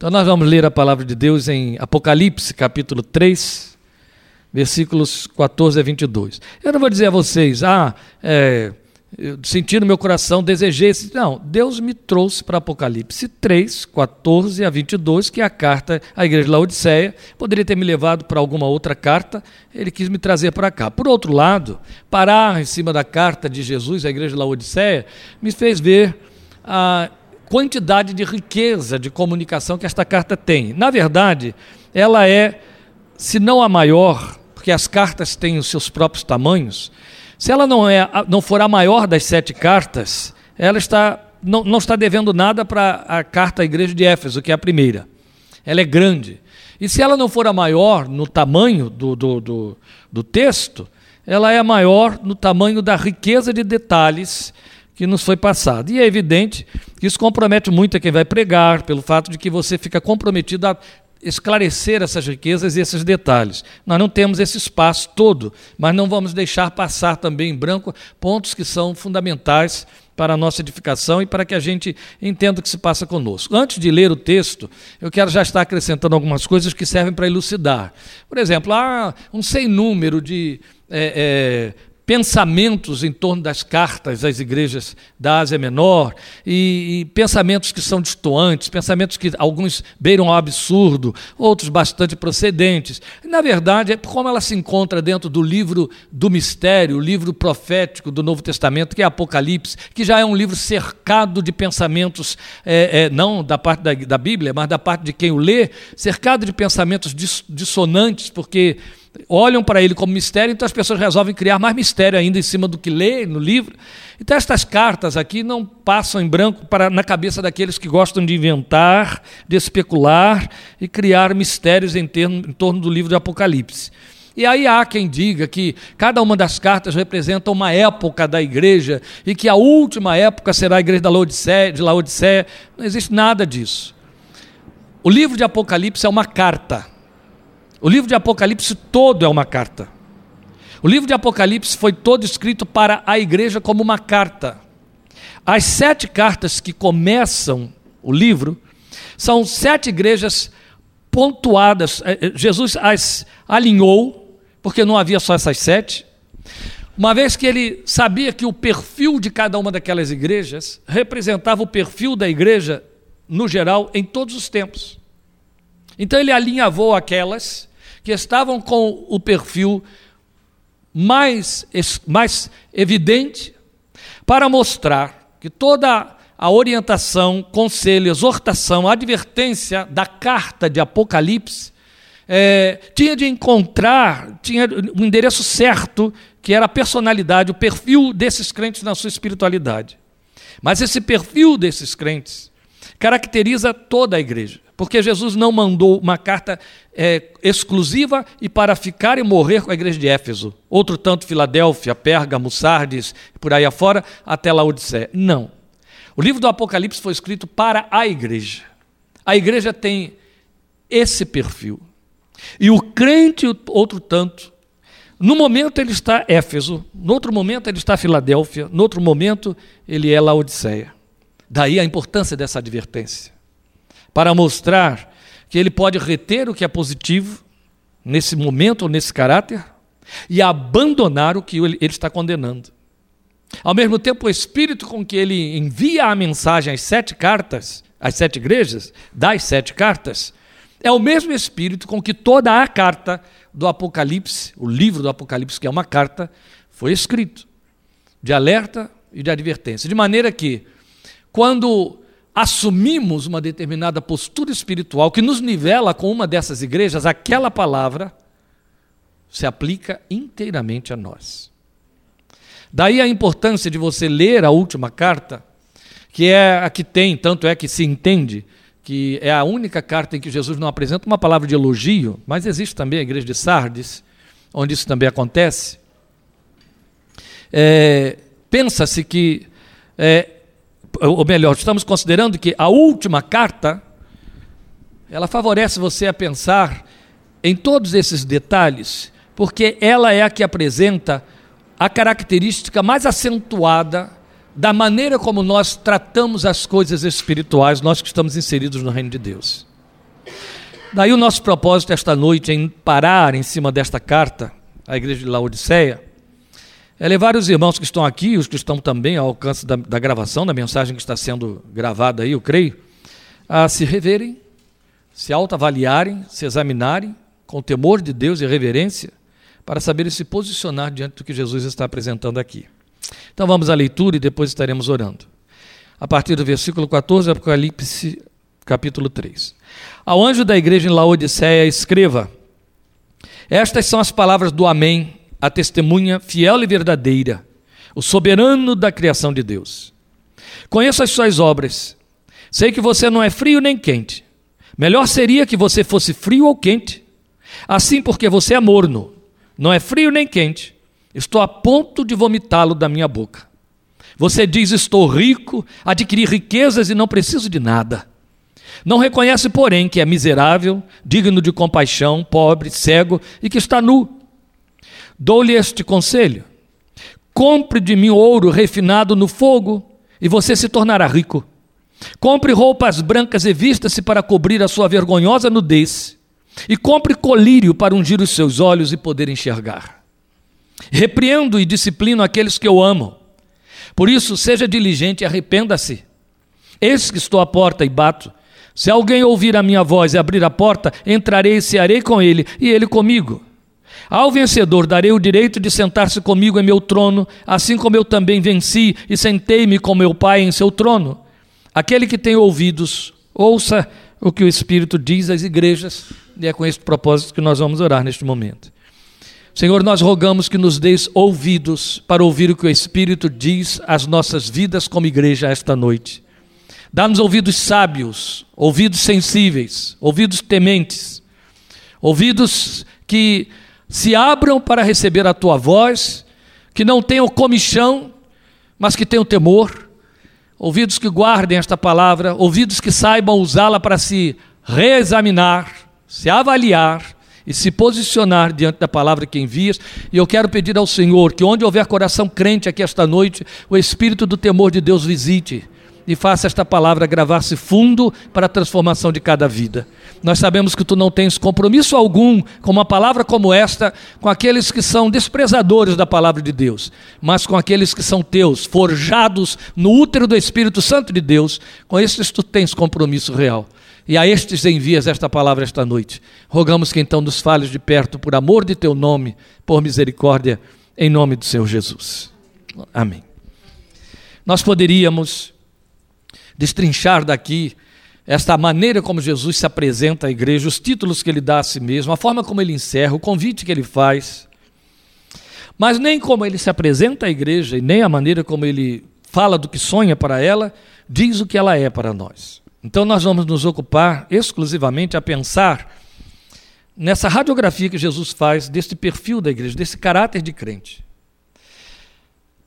Então nós vamos ler a palavra de Deus em Apocalipse, capítulo 3, versículos 14 a 22. Eu não vou dizer a vocês, ah, é, eu senti no meu coração, desejei. Não, Deus me trouxe para Apocalipse 3, 14 a 22, que é a carta à igreja de Laodiceia. Poderia ter me levado para alguma outra carta, ele quis me trazer para cá. Por outro lado, parar em cima da carta de Jesus à igreja de Laodiceia me fez ver a quantidade de riqueza de comunicação que esta carta tem. Na verdade, ela é, se não a maior, porque as cartas têm os seus próprios tamanhos, se ela não, é, não for a maior das sete cartas, ela está, não, não está devendo nada para a carta à igreja de Éfeso, que é a primeira. Ela é grande. E se ela não for a maior no tamanho do, do, do, do texto, ela é a maior no tamanho da riqueza de detalhes que nos foi passado. E é evidente que isso compromete muito a quem vai pregar, pelo fato de que você fica comprometido a esclarecer essas riquezas e esses detalhes. Nós não temos esse espaço todo, mas não vamos deixar passar também em branco pontos que são fundamentais para a nossa edificação e para que a gente entenda o que se passa conosco. Antes de ler o texto, eu quero já estar acrescentando algumas coisas que servem para elucidar. Por exemplo, há um sem número de é, é, pensamentos em torno das cartas às igrejas da Ásia Menor e, e, pensamentos que são distoantes, pensamentos que alguns beiram ao absurdo, outros bastante procedentes. Na verdade, é como ela se encontra dentro do livro do mistério, o livro profético do Novo Testamento, que é Apocalipse, que já é um livro cercado de pensamentos, é, é, não da parte da, da Bíblia, mas da parte de quem o lê, cercado de pensamentos dissonantes, porque olham para ele como mistério, então as pessoas resolvem criar mais mistério ainda em cima do que lê no livro. Então estas cartas aqui não passam em branco para, na cabeça daqueles que gostam de inventar, de especular e criar mistérios em, termo, em torno do livro de Apocalipse. E aí há quem diga que cada uma das cartas representa uma época da igreja e que a última época será a igreja da Laodiceia, de Laodiceia. Não existe nada disso. O livro de Apocalipse é uma carta o livro de Apocalipse todo é uma carta. O livro de Apocalipse foi todo escrito para a igreja como uma carta. As sete cartas que começam o livro são sete igrejas pontuadas. É, é, Jesus as alinhou, porque não havia só essas sete. Uma vez que ele sabia que o perfil de cada uma daquelas igrejas representava o perfil da igreja, no geral, em todos os tempos. Então ele alinhavou aquelas que estavam com o perfil mais, mais evidente para mostrar que toda a orientação, conselho, exortação, advertência da carta de Apocalipse é, tinha de encontrar, tinha o um endereço certo, que era a personalidade, o perfil desses crentes na sua espiritualidade. Mas esse perfil desses crentes caracteriza toda a igreja porque Jesus não mandou uma carta é, exclusiva e para ficar e morrer com a igreja de Éfeso. Outro tanto Filadélfia, Pérgamo, Sardes, por aí afora, até Laodiceia. Não. O livro do Apocalipse foi escrito para a igreja. A igreja tem esse perfil. E o crente, outro tanto, no momento ele está Éfeso, no outro momento ele está Filadélfia, no outro momento ele é Laodiceia. Daí a importância dessa advertência para mostrar que ele pode reter o que é positivo nesse momento ou nesse caráter e abandonar o que ele está condenando. Ao mesmo tempo, o espírito com que ele envia a mensagem às sete cartas, às sete igrejas, das sete cartas, é o mesmo espírito com que toda a carta do Apocalipse, o livro do Apocalipse, que é uma carta, foi escrito, de alerta e de advertência. De maneira que, quando assumimos uma determinada postura espiritual que nos nivela com uma dessas igrejas, aquela palavra se aplica inteiramente a nós. Daí a importância de você ler a última carta, que é a que tem, tanto é que se entende que é a única carta em que Jesus não apresenta uma palavra de elogio, mas existe também a igreja de Sardes, onde isso também acontece. É, Pensa-se que é, ou melhor, estamos considerando que a última carta ela favorece você a pensar em todos esses detalhes, porque ela é a que apresenta a característica mais acentuada da maneira como nós tratamos as coisas espirituais, nós que estamos inseridos no reino de Deus. Daí o nosso propósito esta noite em parar em cima desta carta à igreja de Laodiceia é levar os irmãos que estão aqui, os que estão também ao alcance da, da gravação, da mensagem que está sendo gravada aí, eu creio, a se reverem, se autoavaliarem, se examinarem com temor de Deus e reverência, para saberem se posicionar diante do que Jesus está apresentando aqui. Então vamos à leitura e depois estaremos orando. A partir do versículo 14, Apocalipse, capítulo 3. Ao anjo da igreja em Laodiceia, escreva: Estas são as palavras do Amém, a testemunha fiel e verdadeira, o soberano da criação de Deus. Conheço as suas obras. Sei que você não é frio nem quente. Melhor seria que você fosse frio ou quente. Assim, porque você é morno, não é frio nem quente, estou a ponto de vomitá-lo da minha boca. Você diz: Estou rico, adquiri riquezas e não preciso de nada. Não reconhece, porém, que é miserável, digno de compaixão, pobre, cego e que está nu. Dou-lhe este conselho: compre de mim ouro refinado no fogo e você se tornará rico. Compre roupas brancas e vista-se para cobrir a sua vergonhosa nudez. E compre colírio para ungir os seus olhos e poder enxergar. Repreendo e disciplino aqueles que eu amo. Por isso, seja diligente e arrependa-se. Eis que estou à porta e bato. Se alguém ouvir a minha voz e abrir a porta, entrarei e cearei com ele, e ele comigo. Ao vencedor darei o direito de sentar-se comigo em meu trono, assim como eu também venci e sentei-me com meu Pai em seu trono. Aquele que tem ouvidos, ouça o que o Espírito diz às igrejas, e é com esse propósito que nós vamos orar neste momento. Senhor, nós rogamos que nos deis ouvidos para ouvir o que o Espírito diz às nossas vidas como igreja esta noite. Dá-nos ouvidos sábios, ouvidos sensíveis, ouvidos tementes, ouvidos que se abram para receber a tua voz, que não tenham comichão, mas que tenham temor, ouvidos que guardem esta palavra, ouvidos que saibam usá-la para se reexaminar, se avaliar e se posicionar diante da palavra que envias. E eu quero pedir ao Senhor que, onde houver coração crente aqui esta noite, o Espírito do temor de Deus visite e faça esta palavra gravar-se fundo para a transformação de cada vida. Nós sabemos que tu não tens compromisso algum com uma palavra como esta com aqueles que são desprezadores da palavra de Deus, mas com aqueles que são teus, forjados no útero do Espírito Santo de Deus, com estes tu tens compromisso real. E a estes envias esta palavra esta noite. Rogamos que então nos fales de perto, por amor de teu nome, por misericórdia, em nome do Senhor Jesus. Amém. Nós poderíamos destrinchar daqui esta maneira como Jesus se apresenta à igreja, os títulos que ele dá a si mesmo, a forma como ele encerra, o convite que ele faz. Mas nem como ele se apresenta à igreja e nem a maneira como ele fala do que sonha para ela, diz o que ela é para nós. Então nós vamos nos ocupar exclusivamente a pensar nessa radiografia que Jesus faz deste perfil da igreja, desse caráter de crente.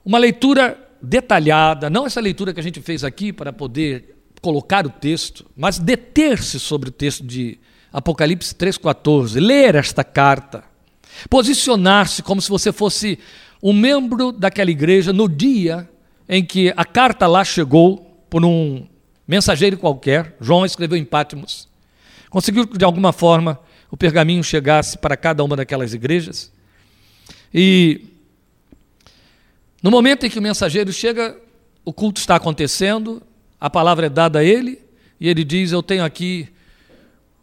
Uma leitura detalhada, não essa leitura que a gente fez aqui para poder colocar o texto, mas deter-se sobre o texto de Apocalipse 3,14, ler esta carta, posicionar-se como se você fosse um membro daquela igreja no dia em que a carta lá chegou por um mensageiro qualquer, João escreveu em Pátimos, conseguiu que de alguma forma o pergaminho chegasse para cada uma daquelas igrejas. E no momento em que o mensageiro chega, o culto está acontecendo, a palavra é dada a ele, e ele diz: Eu tenho aqui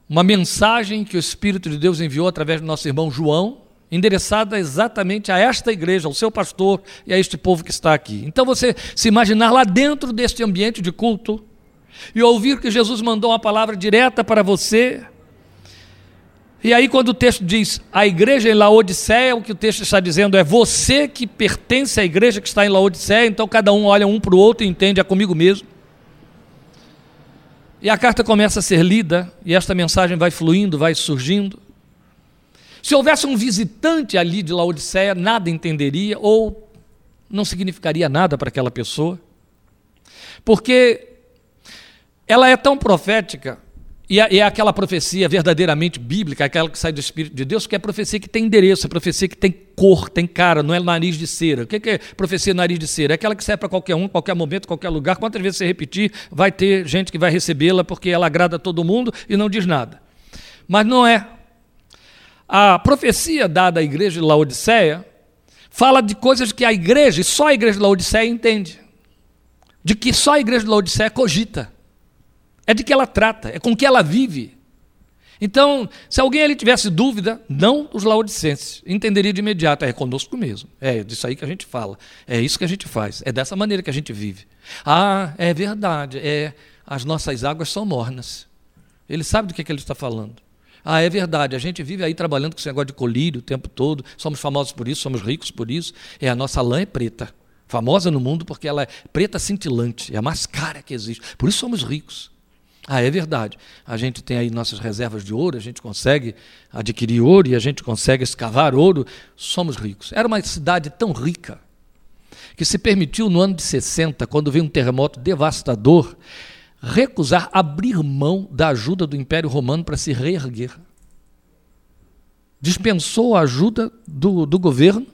uma mensagem que o Espírito de Deus enviou através do nosso irmão João, endereçada exatamente a esta igreja, ao seu pastor e a este povo que está aqui. Então você se imaginar lá dentro deste ambiente de culto e ouvir que Jesus mandou uma palavra direta para você, e aí, quando o texto diz a igreja em Laodiceia, o que o texto está dizendo é você que pertence à igreja que está em Laodiceia, então cada um olha um para o outro e entende, é comigo mesmo. E a carta começa a ser lida, e esta mensagem vai fluindo, vai surgindo. Se houvesse um visitante ali de Laodiceia, nada entenderia ou não significaria nada para aquela pessoa, porque ela é tão profética e é, é, aquela profecia verdadeiramente bíblica, aquela que sai do Espírito de Deus, que é profecia que tem endereço, é profecia que tem cor, tem cara, não é nariz de cera. O que é profecia nariz de cera? É aquela que serve para qualquer um, qualquer momento, qualquer lugar. Quantas vezes você repetir, vai ter gente que vai recebê-la porque ela agrada a todo mundo e não diz nada. Mas não é. A profecia dada à igreja de Laodiceia fala de coisas que a igreja, e só a igreja de Laodiceia entende. De que só a igreja de Laodiceia cogita. É de que ela trata, é com que ela vive. Então, se alguém ali tivesse dúvida, não os laodicenses, entenderia de imediato, é conosco mesmo. É disso aí que a gente fala, é isso que a gente faz, é dessa maneira que a gente vive. Ah, é verdade, é as nossas águas são mornas. Ele sabe do que, é que ele está falando. Ah, é verdade, a gente vive aí trabalhando com esse negócio de colírio o tempo todo, somos famosos por isso, somos ricos por isso, é a nossa lã é preta. Famosa no mundo porque ela é preta cintilante, é a mais cara que existe. Por isso somos ricos. Ah, é verdade. A gente tem aí nossas reservas de ouro, a gente consegue adquirir ouro e a gente consegue escavar ouro, somos ricos. Era uma cidade tão rica que se permitiu no ano de 60, quando veio um terremoto devastador, recusar abrir mão da ajuda do Império Romano para se reerguer. Dispensou a ajuda do, do governo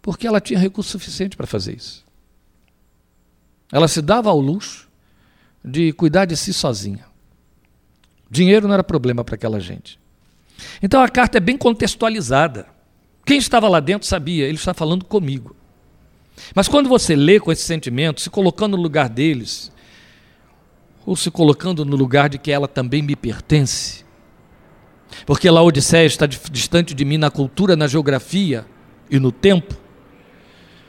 porque ela tinha recurso suficiente para fazer isso. Ela se dava ao luxo de cuidar de si sozinha. Dinheiro não era problema para aquela gente. Então a carta é bem contextualizada. Quem estava lá dentro sabia, ele está falando comigo. Mas quando você lê com esse sentimento, se colocando no lugar deles, ou se colocando no lugar de que ela também me pertence, porque Laodiceia está distante de mim na cultura, na geografia e no tempo,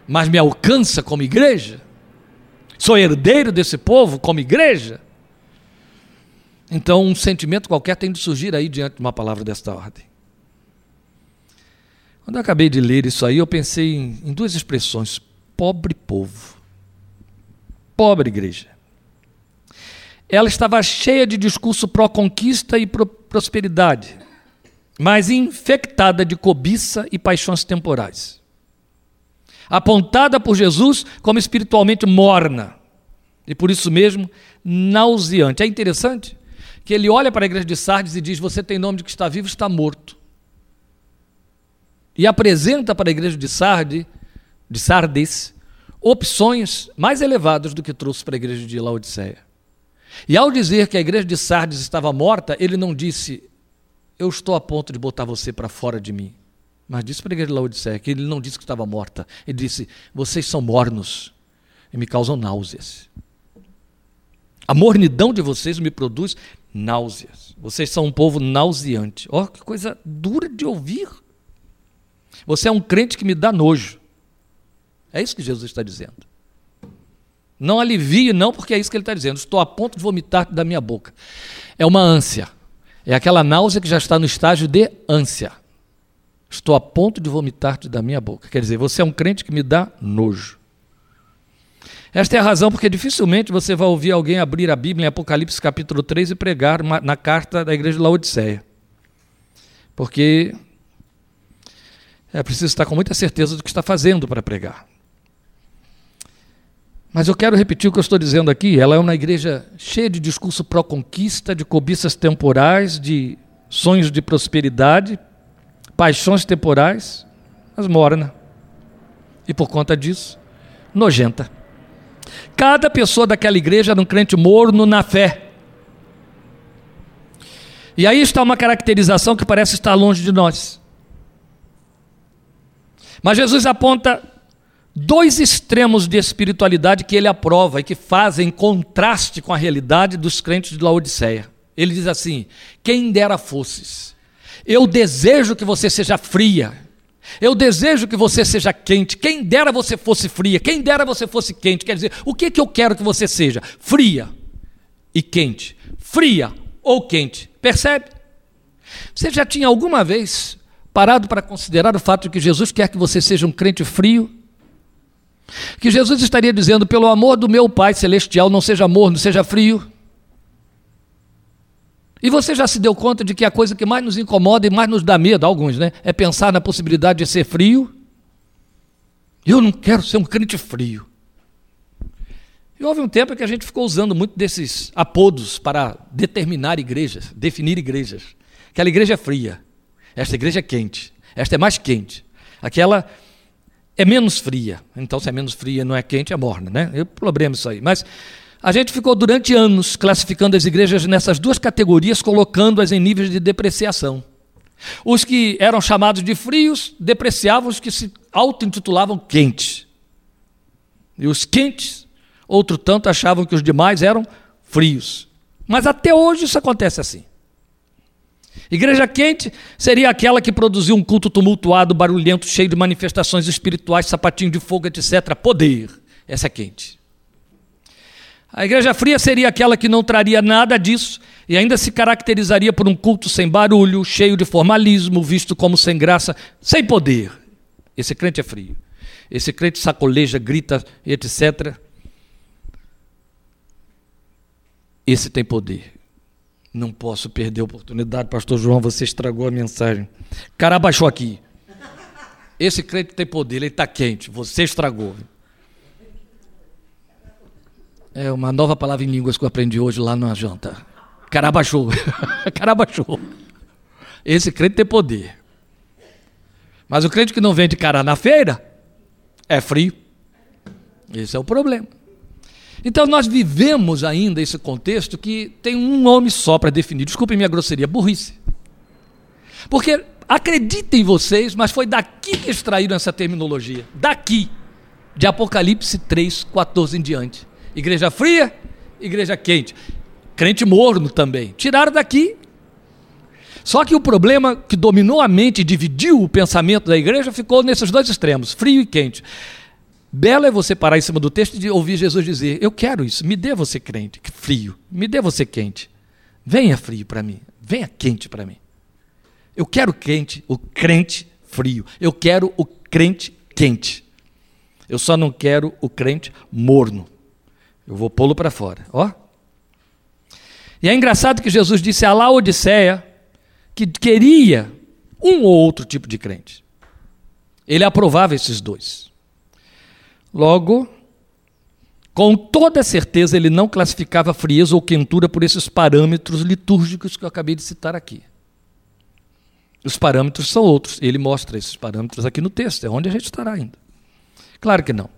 mas me alcança como igreja, Sou herdeiro desse povo como igreja? Então, um sentimento qualquer tem de surgir aí diante de uma palavra desta ordem. Quando eu acabei de ler isso aí, eu pensei em, em duas expressões: pobre povo, pobre igreja. Ela estava cheia de discurso pró-conquista e prosperidade, mas infectada de cobiça e paixões temporais apontada por Jesus como espiritualmente morna e por isso mesmo nauseante. É interessante que ele olha para a igreja de Sardes e diz: Você tem nome de que está vivo, está morto. E apresenta para a igreja de Sardes, de Sardes opções mais elevadas do que trouxe para a igreja de Laodiceia. E ao dizer que a igreja de Sardes estava morta, ele não disse: Eu estou a ponto de botar você para fora de mim. Mas disse para a igreja de Laodiceia que ele não disse que estava morta. Ele disse: Vocês são mornos e me causam náuseas. A mornidão de vocês me produz náuseas. Vocês são um povo nauseante. Ó, oh, que coisa dura de ouvir. Você é um crente que me dá nojo. É isso que Jesus está dizendo. Não alivie, não, porque é isso que ele está dizendo. Estou a ponto de vomitar da minha boca. É uma ânsia. É aquela náusea que já está no estágio de ânsia. Estou a ponto de vomitar-te da minha boca. Quer dizer, você é um crente que me dá nojo. Esta é a razão porque dificilmente você vai ouvir alguém abrir a Bíblia em Apocalipse capítulo 3 e pregar na carta da igreja de Laodiceia. Porque é preciso estar com muita certeza do que está fazendo para pregar. Mas eu quero repetir o que eu estou dizendo aqui. Ela é uma igreja cheia de discurso pró-conquista, de cobiças temporais, de sonhos de prosperidade, paixões temporais, mas morna. E por conta disso, nojenta. Cada pessoa daquela igreja era um crente morno na fé. E aí está uma caracterização que parece estar longe de nós. Mas Jesus aponta dois extremos de espiritualidade que ele aprova e que fazem contraste com a realidade dos crentes de Laodiceia. Ele diz assim: Quem dera fosses eu desejo que você seja fria. Eu desejo que você seja quente. Quem dera você fosse fria. Quem dera você fosse quente. Quer dizer, o que, que eu quero que você seja? Fria e quente. Fria ou quente. Percebe? Você já tinha alguma vez parado para considerar o fato de que Jesus quer que você seja um crente frio? Que Jesus estaria dizendo, pelo amor do meu Pai Celestial, não seja morno, seja frio. E você já se deu conta de que a coisa que mais nos incomoda e mais nos dá medo, alguns, né? É pensar na possibilidade de ser frio. Eu não quero ser um crente frio. E houve um tempo que a gente ficou usando muito desses apodos para determinar igrejas, definir igrejas. Aquela igreja é fria, esta igreja é quente, esta é mais quente, aquela é menos fria. Então, se é menos fria não é quente, é morna, né? É problema isso aí. Mas A gente ficou durante anos classificando as igrejas nessas duas categorias, colocando-as em níveis de depreciação. Os que eram chamados de frios depreciavam os que se auto-intitulavam quentes. E os quentes, outro tanto, achavam que os demais eram frios. Mas até hoje isso acontece assim. Igreja quente seria aquela que produziu um culto tumultuado, barulhento, cheio de manifestações espirituais, sapatinho de fogo, etc. Poder. Essa é quente. A igreja fria seria aquela que não traria nada disso e ainda se caracterizaria por um culto sem barulho, cheio de formalismo, visto como sem graça, sem poder. Esse crente é frio. Esse crente sacoleja, grita, etc. Esse tem poder. Não posso perder a oportunidade, pastor João, você estragou a mensagem. Cara abaixou aqui. Esse crente tem poder, ele está quente, você estragou. É uma nova palavra em línguas que eu aprendi hoje lá na janta. Carabachou. Carabachou. Esse crente tem poder. Mas o crente que não vende cara na feira é frio. Esse é o problema. Então nós vivemos ainda esse contexto que tem um nome só para definir. Desculpe minha grosseria, burrice. Porque acreditem vocês, mas foi daqui que extraíram essa terminologia. Daqui. De Apocalipse 3, 14 em diante. Igreja fria, igreja quente. Crente morno também. Tiraram daqui. Só que o problema que dominou a mente e dividiu o pensamento da igreja ficou nesses dois extremos, frio e quente. Belo é você parar em cima do texto e ouvir Jesus dizer: Eu quero isso, me dê você crente, frio, me dê você quente. Venha frio para mim, venha quente para mim. Eu quero quente, o crente frio. Eu quero o crente quente. Eu só não quero o crente morno. Eu vou pô-lo para fora. Ó. E é engraçado que Jesus disse a Laodiceia que queria um ou outro tipo de crente. Ele aprovava esses dois. Logo, com toda certeza, ele não classificava frieza ou quentura por esses parâmetros litúrgicos que eu acabei de citar aqui. Os parâmetros são outros. Ele mostra esses parâmetros aqui no texto, é onde a gente estará ainda. Claro que não.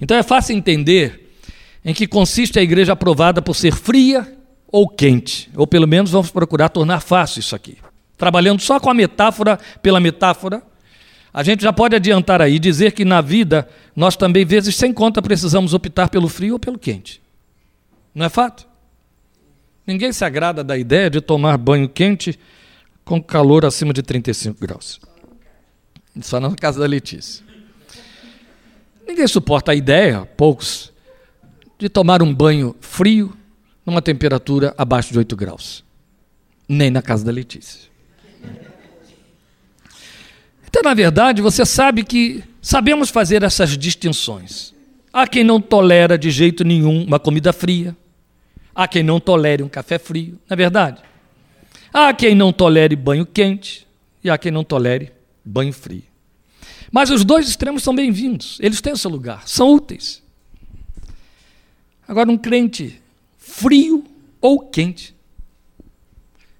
Então é fácil entender em que consiste a igreja aprovada por ser fria ou quente. Ou pelo menos vamos procurar tornar fácil isso aqui. Trabalhando só com a metáfora pela metáfora, a gente já pode adiantar aí dizer que na vida nós também, vezes sem conta, precisamos optar pelo frio ou pelo quente. Não é fato? Ninguém se agrada da ideia de tomar banho quente com calor acima de 35 graus. Só na casa da Letícia. Ninguém suporta a ideia, poucos, de tomar um banho frio numa temperatura abaixo de 8 graus. Nem na casa da Letícia. Então, na verdade, você sabe que sabemos fazer essas distinções. Há quem não tolera de jeito nenhum uma comida fria. Há quem não tolere um café frio, não é verdade? Há quem não tolere banho quente e há quem não tolere banho frio. Mas os dois extremos são bem-vindos, eles têm o seu lugar, são úteis. Agora, um crente frio ou quente,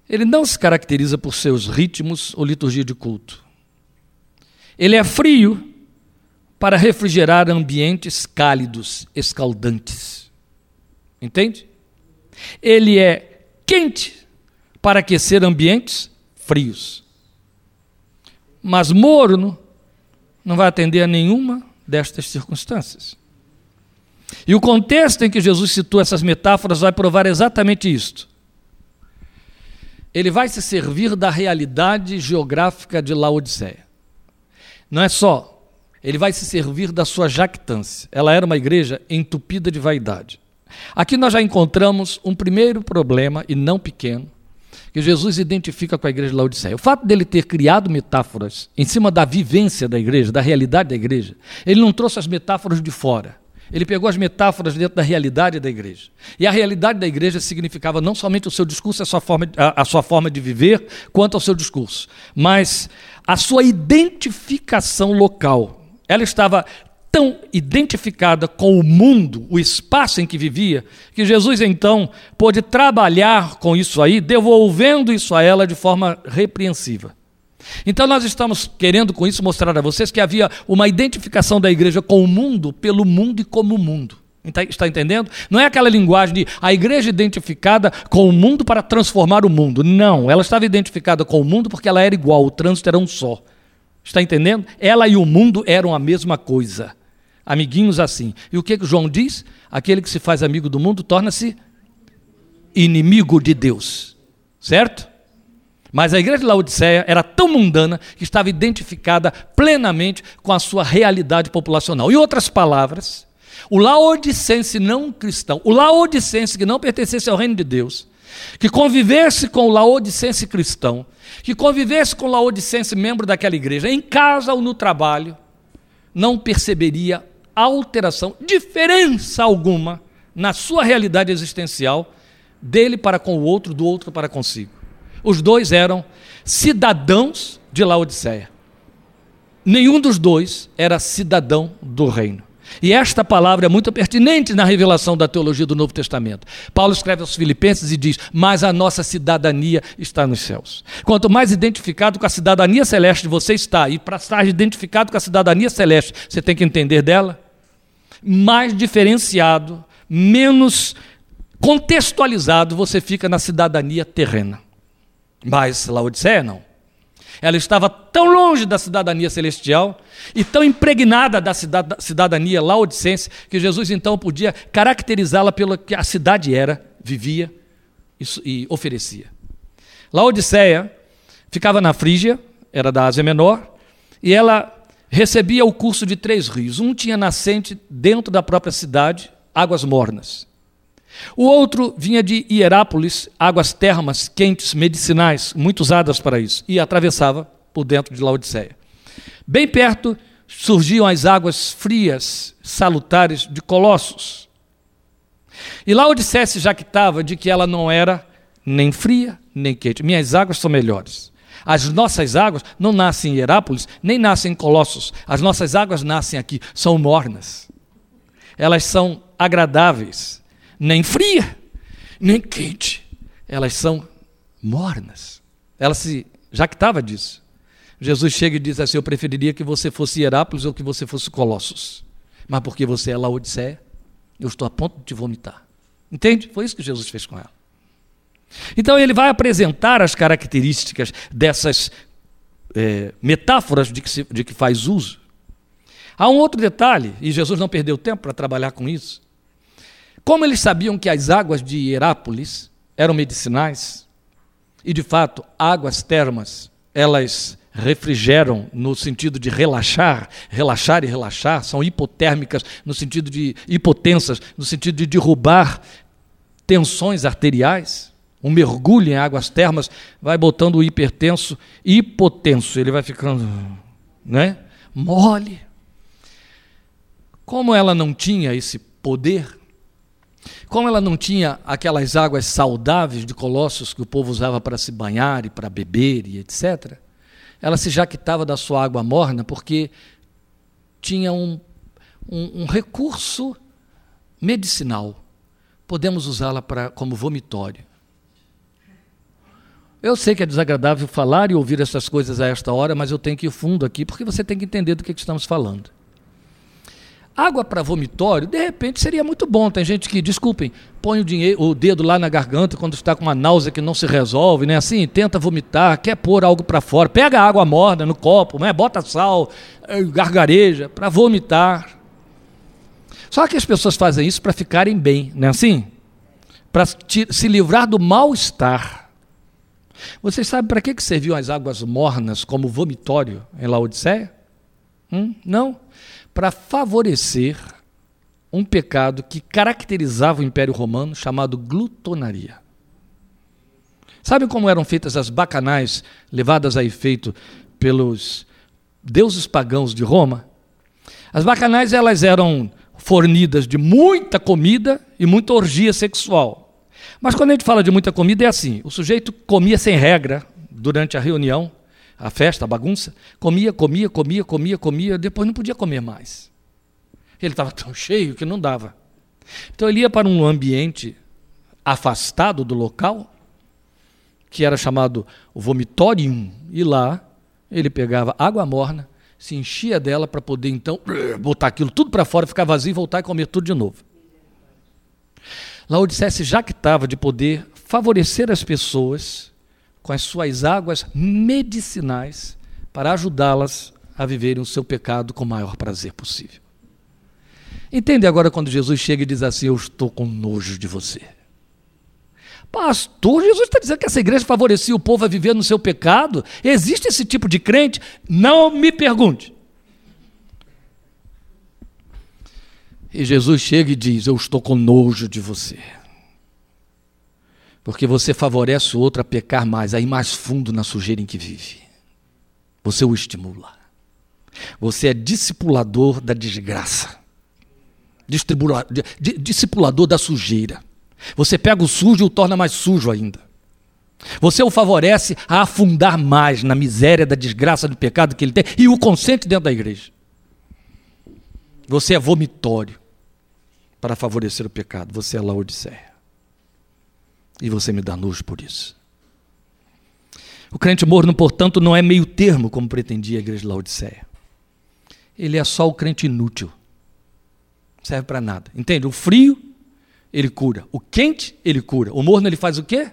ele não se caracteriza por seus ritmos ou liturgia de culto. Ele é frio para refrigerar ambientes cálidos, escaldantes. Entende? Ele é quente para aquecer ambientes frios. Mas morno não vai atender a nenhuma destas circunstâncias. E o contexto em que Jesus citou essas metáforas vai provar exatamente isto. Ele vai se servir da realidade geográfica de Laodiceia. Não é só, ele vai se servir da sua jactância. Ela era uma igreja entupida de vaidade. Aqui nós já encontramos um primeiro problema, e não pequeno, que Jesus identifica com a igreja de Laodiceia. O fato dele ter criado metáforas em cima da vivência da igreja, da realidade da igreja, ele não trouxe as metáforas de fora. Ele pegou as metáforas dentro da realidade da igreja. E a realidade da igreja significava não somente o seu discurso, a sua forma, a, a sua forma de viver, quanto ao seu discurso, mas a sua identificação local. Ela estava tão identificada com o mundo, o espaço em que vivia, que Jesus então pôde trabalhar com isso aí, devolvendo isso a ela de forma repreensiva. Então, nós estamos querendo com isso mostrar a vocês que havia uma identificação da igreja com o mundo, pelo mundo e como mundo. Está entendendo? Não é aquela linguagem de a igreja identificada com o mundo para transformar o mundo. Não, ela estava identificada com o mundo porque ela era igual, o trânsito era um só. Está entendendo? Ela e o mundo eram a mesma coisa. Amiguinhos assim. E o que, que João diz? Aquele que se faz amigo do mundo torna-se inimigo de Deus. Certo? Mas a igreja de Laodiceia era tão mundana que estava identificada plenamente com a sua realidade populacional. Em outras palavras, o laodicense não cristão, o laodicense que não pertencesse ao reino de Deus, que convivesse com o laodicense cristão, que convivesse com o laodicense membro daquela igreja, em casa ou no trabalho, não perceberia alteração, diferença alguma na sua realidade existencial, dele para com o outro, do outro para consigo. Os dois eram cidadãos de Laodiceia. Nenhum dos dois era cidadão do reino. E esta palavra é muito pertinente na revelação da teologia do Novo Testamento. Paulo escreve aos Filipenses e diz: Mas a nossa cidadania está nos céus. Quanto mais identificado com a cidadania celeste você está, e para estar identificado com a cidadania celeste, você tem que entender dela, mais diferenciado, menos contextualizado você fica na cidadania terrena. Mas Laodiceia não. Ela estava tão longe da cidadania celestial e tão impregnada da cidadania laodicense que Jesus então podia caracterizá-la pelo que a cidade era, vivia e oferecia. Laodiceia ficava na Frígia, era da Ásia Menor, e ela recebia o curso de três rios. Um tinha nascente dentro da própria cidade, águas mornas. O outro vinha de Hierápolis, águas termas quentes, medicinais, muito usadas para isso, e atravessava por dentro de Laodiceia. Bem perto surgiam as águas frias, salutares de Colossos. E Laodiceia se jactava de que ela não era nem fria, nem quente. Minhas águas são melhores. As nossas águas não nascem em Hierápolis, nem nascem em Colossos. As nossas águas nascem aqui, são mornas. Elas são agradáveis nem fria, nem quente. Elas são mornas. Ela se jactava disso. Jesus chega e diz assim: Eu preferiria que você fosse Hierápolis ou que você fosse Colossos. Mas porque você é Laodiceia, eu estou a ponto de te vomitar. Entende? Foi isso que Jesus fez com ela. Então ele vai apresentar as características dessas é, metáforas de que, se, de que faz uso. Há um outro detalhe, e Jesus não perdeu tempo para trabalhar com isso. Como eles sabiam que as águas de Hierápolis eram medicinais, e de fato, águas termas, elas refrigeram no sentido de relaxar, relaxar e relaxar, são hipotérmicas no sentido de hipotensas, no sentido de derrubar tensões arteriais. Um mergulho em águas termas vai botando o hipertenso hipotenso, ele vai ficando, né? Mole. Como ela não tinha esse poder, como ela não tinha aquelas águas saudáveis de Colossos que o povo usava para se banhar e para beber e etc., ela se jactava da sua água morna porque tinha um, um, um recurso medicinal. Podemos usá-la como vomitório. Eu sei que é desagradável falar e ouvir essas coisas a esta hora, mas eu tenho que ir fundo aqui, porque você tem que entender do que, que estamos falando. Água para vomitório, de repente, seria muito bom. Tem gente que, desculpem, põe o, dinheiro, o dedo lá na garganta quando está com uma náusea que não se resolve, né? Assim, tenta vomitar, quer pôr algo para fora, pega água morna no copo, né? bota sal, eh, gargareja, para vomitar. Só que as pessoas fazem isso para ficarem bem, não é assim? Para se livrar do mal-estar. Vocês sabem para que, que serviam as águas mornas como vomitório em Laodiceia? Hum? Não para favorecer um pecado que caracterizava o Império Romano chamado glutonaria. Sabem como eram feitas as bacanais levadas a efeito pelos deuses pagãos de Roma? As bacanais elas eram fornidas de muita comida e muita orgia sexual. Mas quando a gente fala de muita comida é assim, o sujeito comia sem regra durante a reunião, a festa, a bagunça, comia, comia, comia, comia, comia, depois não podia comer mais. Ele estava tão cheio que não dava. Então ele ia para um ambiente afastado do local, que era chamado vomitorium, e lá ele pegava água morna, se enchia dela para poder então botar aquilo tudo para fora, ficar vazio, voltar e comer tudo de novo. Laodiceia se jactava de poder favorecer as pessoas com as suas águas medicinais para ajudá-las a viverem o seu pecado com o maior prazer possível. Entende agora quando Jesus chega e diz assim: Eu estou com nojo de você. Pastor, Jesus está dizendo que essa igreja favorecia o povo a viver no seu pecado? Existe esse tipo de crente? Não me pergunte. E Jesus chega e diz: Eu estou com nojo de você. Porque você favorece o outro a pecar mais, a ir mais fundo na sujeira em que vive. Você o estimula. Você é discipulador da desgraça. Discipulador da sujeira. Você pega o sujo e o torna mais sujo ainda. Você o favorece a afundar mais na miséria da desgraça do pecado que ele tem e o consente dentro da igreja. Você é vomitório para favorecer o pecado. Você é Laodiceia. E você me dá nojo por isso. O crente morno, portanto, não é meio termo, como pretendia a igreja de Laodiceia. Ele é só o crente inútil. Não serve para nada. Entende? O frio, ele cura. O quente, ele cura. O morno, ele faz o quê?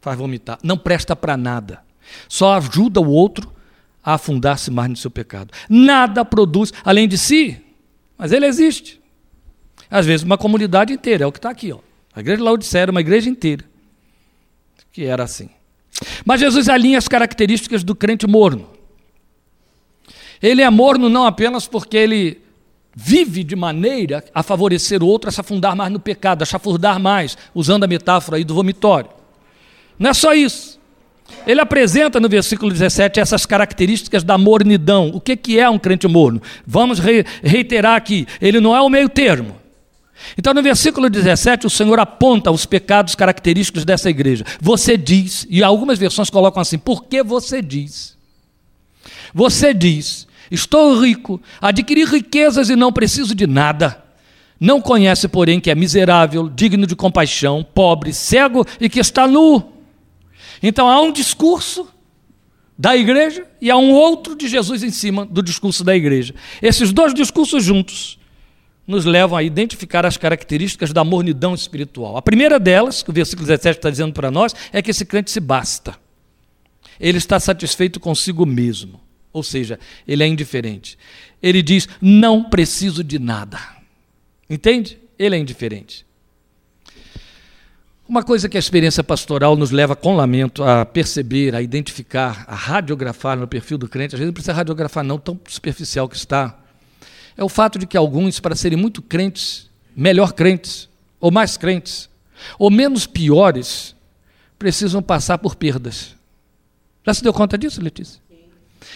Faz vomitar. Não presta para nada. Só ajuda o outro a afundar-se mais no seu pecado. Nada produz além de si, mas ele existe. Às vezes, uma comunidade inteira, é o que está aqui. Ó. A igreja de Laodicea era uma igreja inteira que era assim. Mas Jesus alinha as características do crente morno. Ele é morno não apenas porque ele vive de maneira a favorecer o outro a se afundar mais no pecado, a chafurdar mais, usando a metáfora aí do vomitório. Não é só isso. Ele apresenta no versículo 17 essas características da mornidão. O que, que é um crente morno? Vamos reiterar aqui: ele não é o meio termo. Então, no versículo 17, o Senhor aponta os pecados característicos dessa igreja. Você diz, e algumas versões colocam assim: por que você diz? Você diz, Estou rico, adquiri riquezas e não preciso de nada. Não conhece, porém, que é miserável, digno de compaixão, pobre, cego e que está nu. Então há um discurso da igreja e há um outro de Jesus em cima do discurso da igreja. Esses dois discursos juntos nos levam a identificar as características da mornidão espiritual. A primeira delas, que o versículo 17 está dizendo para nós, é que esse crente se basta. Ele está satisfeito consigo mesmo. Ou seja, ele é indiferente. Ele diz: não preciso de nada. Entende? Ele é indiferente. Uma coisa que a experiência pastoral nos leva com lamento a perceber, a identificar, a radiografar no perfil do crente, às vezes não precisa radiografar, não, tão superficial que está, é o fato de que alguns, para serem muito crentes, melhor crentes, ou mais crentes, ou menos piores, precisam passar por perdas. Já se deu conta disso, Letícia?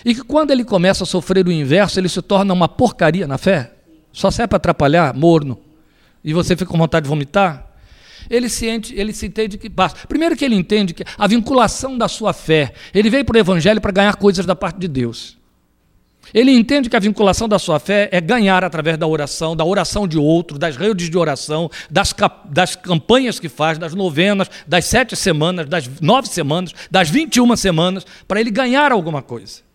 E que quando ele começa a sofrer o inverso, ele se torna uma porcaria na fé? Só serve para atrapalhar, morno. E você fica com vontade de vomitar? Ele se, ele se entende que basta. Primeiro que ele entende que a vinculação da sua fé, ele veio para o Evangelho para ganhar coisas da parte de Deus. Ele entende que a vinculação da sua fé é ganhar através da oração, da oração de outro, das redes de oração, das, das campanhas que faz, das novenas, das sete semanas, das nove semanas, das vinte e uma semanas, para ele ganhar alguma coisa.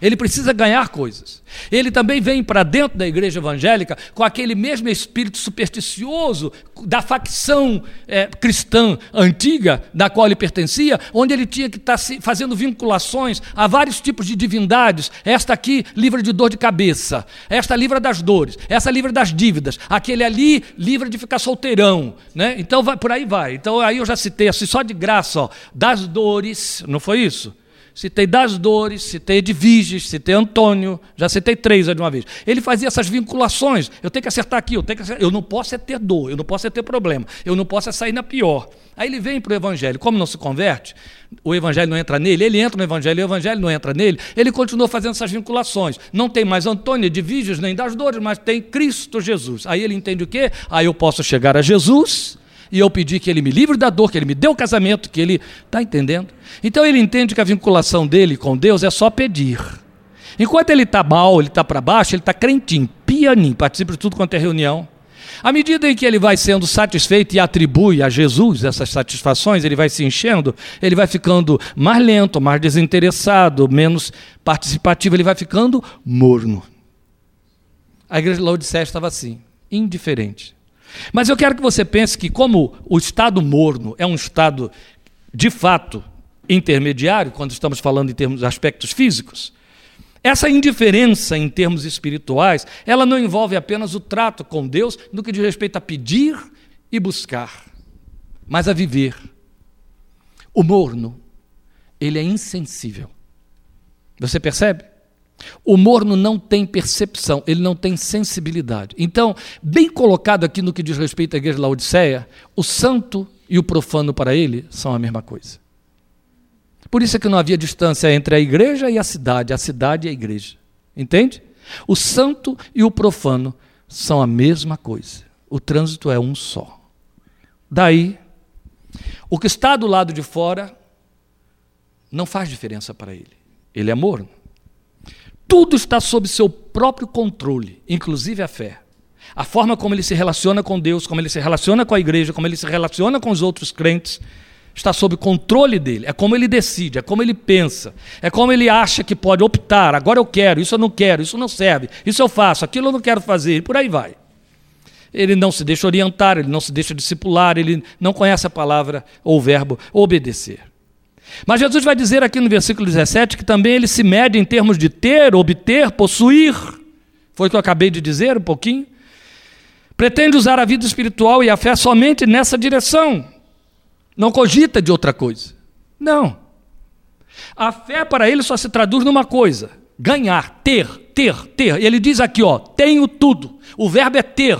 Ele precisa ganhar coisas. Ele também vem para dentro da igreja evangélica com aquele mesmo espírito supersticioso da facção é, cristã antiga, da qual ele pertencia, onde ele tinha que estar tá fazendo vinculações a vários tipos de divindades. Esta aqui livra de dor de cabeça, esta livra das dores, essa livra das dívidas, aquele ali livra de ficar solteirão. Né? Então vai, por aí vai. Então aí eu já citei assim, só de graça, ó, das dores, não foi isso? Citei das dores, citei Edviges, citei Antônio, já citei três de uma vez. Ele fazia essas vinculações. Eu tenho que acertar aqui, eu, tenho que acertar. eu não posso é ter dor, eu não posso é ter problema, eu não posso é sair na pior. Aí ele vem para o Evangelho. Como não se converte, o Evangelho não entra nele, ele entra no Evangelho o Evangelho não entra nele, ele continua fazendo essas vinculações. Não tem mais Antônio, Edviges, nem das dores, mas tem Cristo Jesus. Aí ele entende o quê? Aí eu posso chegar a Jesus e eu pedi que ele me livre da dor, que ele me dê o casamento, que ele. Está entendendo? Então ele entende que a vinculação dele com Deus é só pedir. Enquanto ele está mal, ele está para baixo, ele está crentinho, pianinho, participa de tudo quanto é reunião. À medida em que ele vai sendo satisfeito e atribui a Jesus essas satisfações, ele vai se enchendo, ele vai ficando mais lento, mais desinteressado, menos participativo, ele vai ficando morno. A igreja de Laodiceia estava assim, indiferente. Mas eu quero que você pense que, como o estado morno é um estado de fato intermediário, quando estamos falando em termos de aspectos físicos, essa indiferença em termos espirituais, ela não envolve apenas o trato com Deus no que diz respeito a pedir e buscar, mas a viver. O morno, ele é insensível. Você percebe? O morno não tem percepção, ele não tem sensibilidade. Então, bem colocado aqui no que diz respeito à igreja de Laodiceia, o santo e o profano para ele são a mesma coisa. Por isso é que não havia distância entre a igreja e a cidade, a cidade e a igreja. Entende? O santo e o profano são a mesma coisa. O trânsito é um só. Daí, o que está do lado de fora não faz diferença para ele. Ele é morno. Tudo está sob seu próprio controle, inclusive a fé. A forma como ele se relaciona com Deus, como ele se relaciona com a igreja, como ele se relaciona com os outros crentes, está sob controle dele. É como ele decide, é como ele pensa, é como ele acha que pode optar. Agora eu quero, isso eu não quero, isso não serve, isso eu faço, aquilo eu não quero fazer, e por aí vai. Ele não se deixa orientar, ele não se deixa discipular, ele não conhece a palavra ou o verbo obedecer. Mas Jesus vai dizer aqui no versículo 17 que também ele se mede em termos de ter, obter, possuir. Foi o que eu acabei de dizer um pouquinho. Pretende usar a vida espiritual e a fé somente nessa direção. Não cogita de outra coisa. Não. A fé para ele só se traduz numa coisa: ganhar, ter, ter, ter. Ele diz aqui, ó, tenho tudo. O verbo é ter.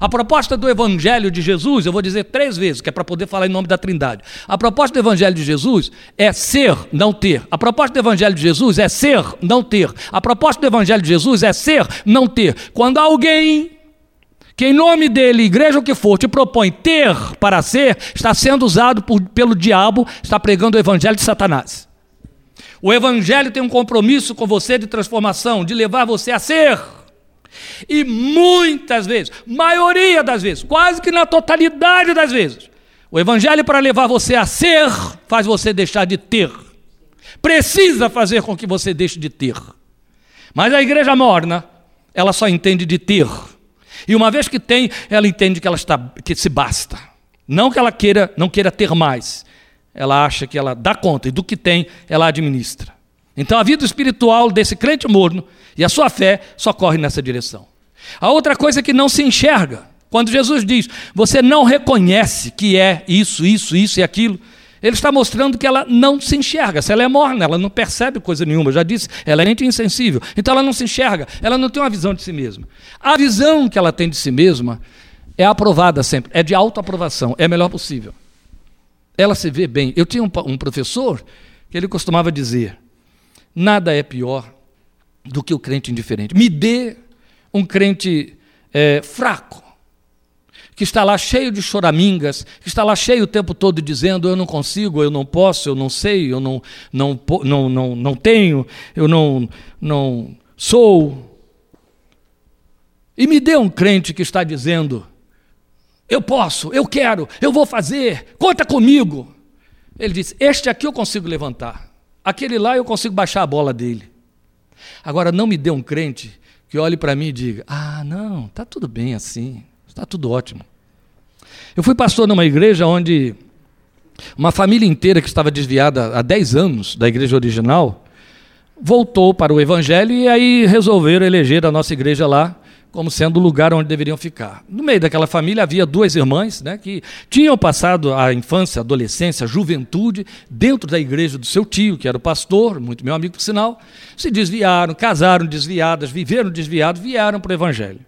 A proposta do Evangelho de Jesus, eu vou dizer três vezes, que é para poder falar em nome da Trindade. A proposta do Evangelho de Jesus é ser, não ter. A proposta do Evangelho de Jesus é ser, não ter. A proposta do Evangelho de Jesus é ser, não ter. Quando alguém que em nome dele, igreja o que for, te propõe ter para ser, está sendo usado por, pelo diabo, está pregando o evangelho de Satanás. O evangelho tem um compromisso com você de transformação, de levar você a ser. E muitas vezes, maioria das vezes, quase que na totalidade das vezes, o evangelho para levar você a ser faz você deixar de ter. Precisa fazer com que você deixe de ter. Mas a igreja morna, ela só entende de ter. E uma vez que tem, ela entende que ela está que se basta. Não que ela queira, não queira ter mais. Ela acha que ela dá conta e do que tem, ela administra. Então a vida espiritual desse crente morno e a sua fé só corre nessa direção. A outra coisa é que não se enxerga. Quando Jesus diz, você não reconhece que é isso, isso, isso e aquilo, ele está mostrando que ela não se enxerga. Se ela é morna, ela não percebe coisa nenhuma. Eu já disse, ela é insensível. Então ela não se enxerga, ela não tem uma visão de si mesma. A visão que ela tem de si mesma é aprovada sempre, é de autoaprovação, é melhor possível. Ela se vê bem. Eu tinha um professor que ele costumava dizer: nada é pior do que o crente indiferente. Me dê um crente é, fraco, que está lá cheio de choramingas, que está lá cheio o tempo todo dizendo: eu não consigo, eu não posso, eu não sei, eu não, não, não, não, não tenho, eu não, não sou. E me dê um crente que está dizendo: eu posso, eu quero, eu vou fazer, conta comigo. Ele disse: Este aqui eu consigo levantar, aquele lá eu consigo baixar a bola dele. Agora, não me dê um crente que olhe para mim e diga: Ah, não, está tudo bem assim, está tudo ótimo. Eu fui pastor numa igreja onde uma família inteira que estava desviada há 10 anos da igreja original voltou para o evangelho e aí resolveram eleger a nossa igreja lá como sendo o lugar onde deveriam ficar. No meio daquela família havia duas irmãs né, que tinham passado a infância, adolescência, juventude dentro da igreja do seu tio, que era o pastor, muito meu amigo por sinal, se desviaram, casaram desviadas, viveram desviados, vieram para o evangelho.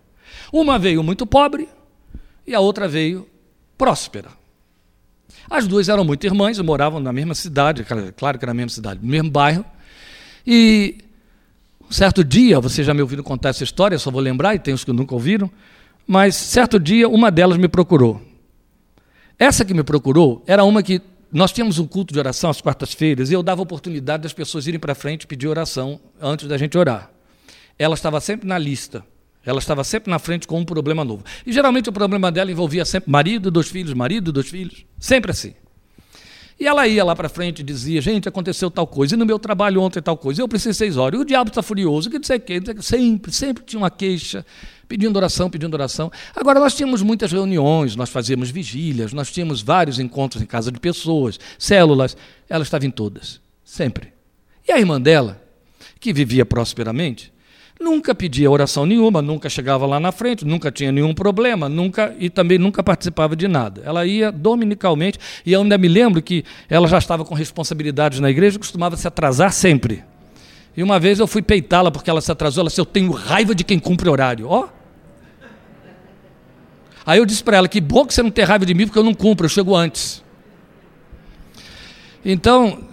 Uma veio muito pobre e a outra veio próspera. As duas eram muito irmãs, moravam na mesma cidade, claro que na mesma cidade, no mesmo bairro. E certo dia, vocês já me ouviram contar essa história, só vou lembrar, e tem os que nunca ouviram, mas certo dia uma delas me procurou. Essa que me procurou era uma que nós tínhamos um culto de oração às quartas-feiras e eu dava oportunidade das pessoas irem para frente pedir oração antes da gente orar. Ela estava sempre na lista. Ela estava sempre na frente com um problema novo. E geralmente o problema dela envolvia sempre marido, dois filhos, marido, dois filhos. Sempre assim. E ela ia lá para frente e dizia: gente, aconteceu tal coisa, e no meu trabalho ontem tal coisa, eu preciso seis horas, e o diabo está furioso, que não sei o quê, sempre, sempre tinha uma queixa, pedindo oração, pedindo oração. Agora, nós tínhamos muitas reuniões, nós fazíamos vigílias, nós tínhamos vários encontros em casa de pessoas, células, ela estava em todas, sempre. E a irmã dela, que vivia prosperamente, nunca pedia oração nenhuma, nunca chegava lá na frente, nunca tinha nenhum problema, nunca e também nunca participava de nada. Ela ia dominicalmente e eu ainda me lembro que ela já estava com responsabilidades na igreja, costumava se atrasar sempre. E uma vez eu fui peitá-la porque ela se atrasou, ela disse: "Eu tenho raiva de quem cumpre horário". Ó. Aí eu disse para ela: "Que bom que você não tem raiva de mim porque eu não cumpro, eu chego antes". Então,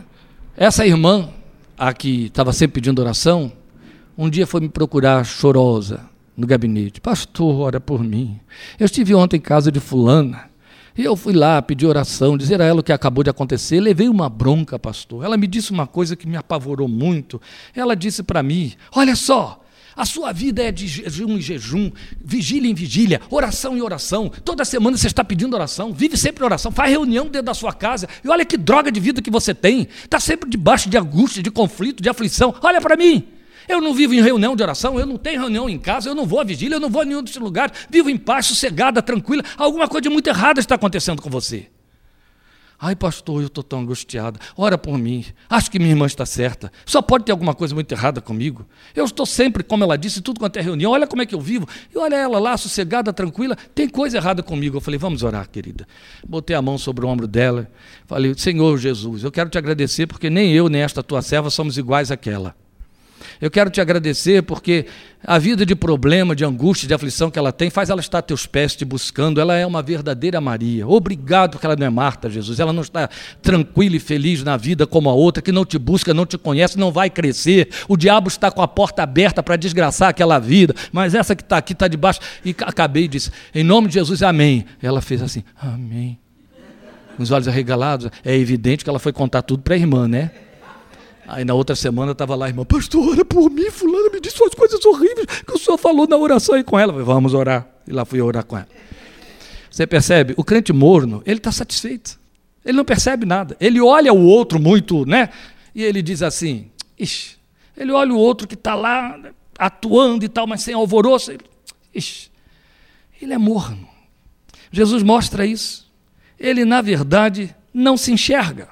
essa irmã a que estava sempre pedindo oração, um dia foi me procurar chorosa no gabinete. Pastor, ora por mim. Eu estive ontem em casa de fulana. E eu fui lá pedir oração, dizer a ela o que acabou de acontecer. Levei uma bronca, pastor. Ela me disse uma coisa que me apavorou muito. Ela disse para mim: Olha só, a sua vida é de jejum em jejum, vigília em vigília, oração em oração. Toda semana você está pedindo oração, vive sempre oração, faz reunião dentro da sua casa. E olha que droga de vida que você tem. Está sempre debaixo de angústia, de conflito, de aflição. Olha para mim. Eu não vivo em reunião de oração, eu não tenho reunião em casa, eu não vou à vigília, eu não vou a nenhum desses lugares. Vivo em paz, sossegada, tranquila. Alguma coisa de muito errada está acontecendo com você. Ai, pastor, eu estou tão angustiada. Ora por mim. Acho que minha irmã está certa. Só pode ter alguma coisa muito errada comigo. Eu estou sempre, como ela disse, tudo quanto é reunião. Olha como é que eu vivo. E olha ela lá, sossegada, tranquila. Tem coisa errada comigo. Eu falei, vamos orar, querida. Botei a mão sobre o ombro dela. Falei, Senhor Jesus, eu quero te agradecer porque nem eu, nem esta tua serva somos iguais àquela. Eu quero te agradecer porque a vida de problema, de angústia, de aflição que ela tem, faz ela estar a teus pés te buscando. Ela é uma verdadeira Maria. Obrigado porque ela não é Marta, Jesus. Ela não está tranquila e feliz na vida como a outra, que não te busca, não te conhece, não vai crescer. O diabo está com a porta aberta para desgraçar aquela vida, mas essa que está aqui está debaixo. E acabei e disse: Em nome de Jesus, amém. Ela fez assim: Amém. Com os olhos arregalados. É evidente que ela foi contar tudo para a irmã, né? Aí na outra semana estava lá irmã, pastor, ora por mim, fulano me disse umas coisas horríveis que o senhor falou na oração aí com ela. Falei, Vamos orar. E lá fui orar com ela. Você percebe? O crente morno, ele está satisfeito. Ele não percebe nada. Ele olha o outro muito, né? E ele diz assim, ixi. Ele olha o outro que está lá atuando e tal, mas sem alvoroço. Ixi. Ele é morno. Jesus mostra isso. Ele, na verdade, não se enxerga.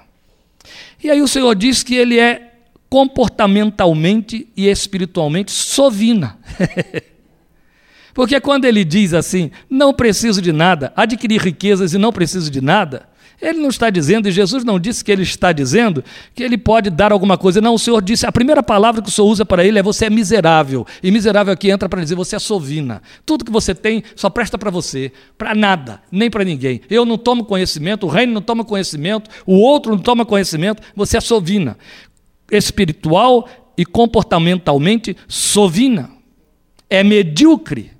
E aí o Senhor diz que ele é comportamentalmente e espiritualmente sovina. Porque quando ele diz assim, não preciso de nada, adquirir riquezas e não preciso de nada, ele não está dizendo, e Jesus não disse que ele está dizendo, que ele pode dar alguma coisa. Não, o Senhor disse, a primeira palavra que o Senhor usa para ele é você é miserável. E miserável aqui entra para dizer você é sovina. Tudo que você tem só presta para você, para nada, nem para ninguém. Eu não tomo conhecimento, o reino não toma conhecimento, o outro não toma conhecimento, você é sovina. Espiritual e comportamentalmente sovina. É medíocre.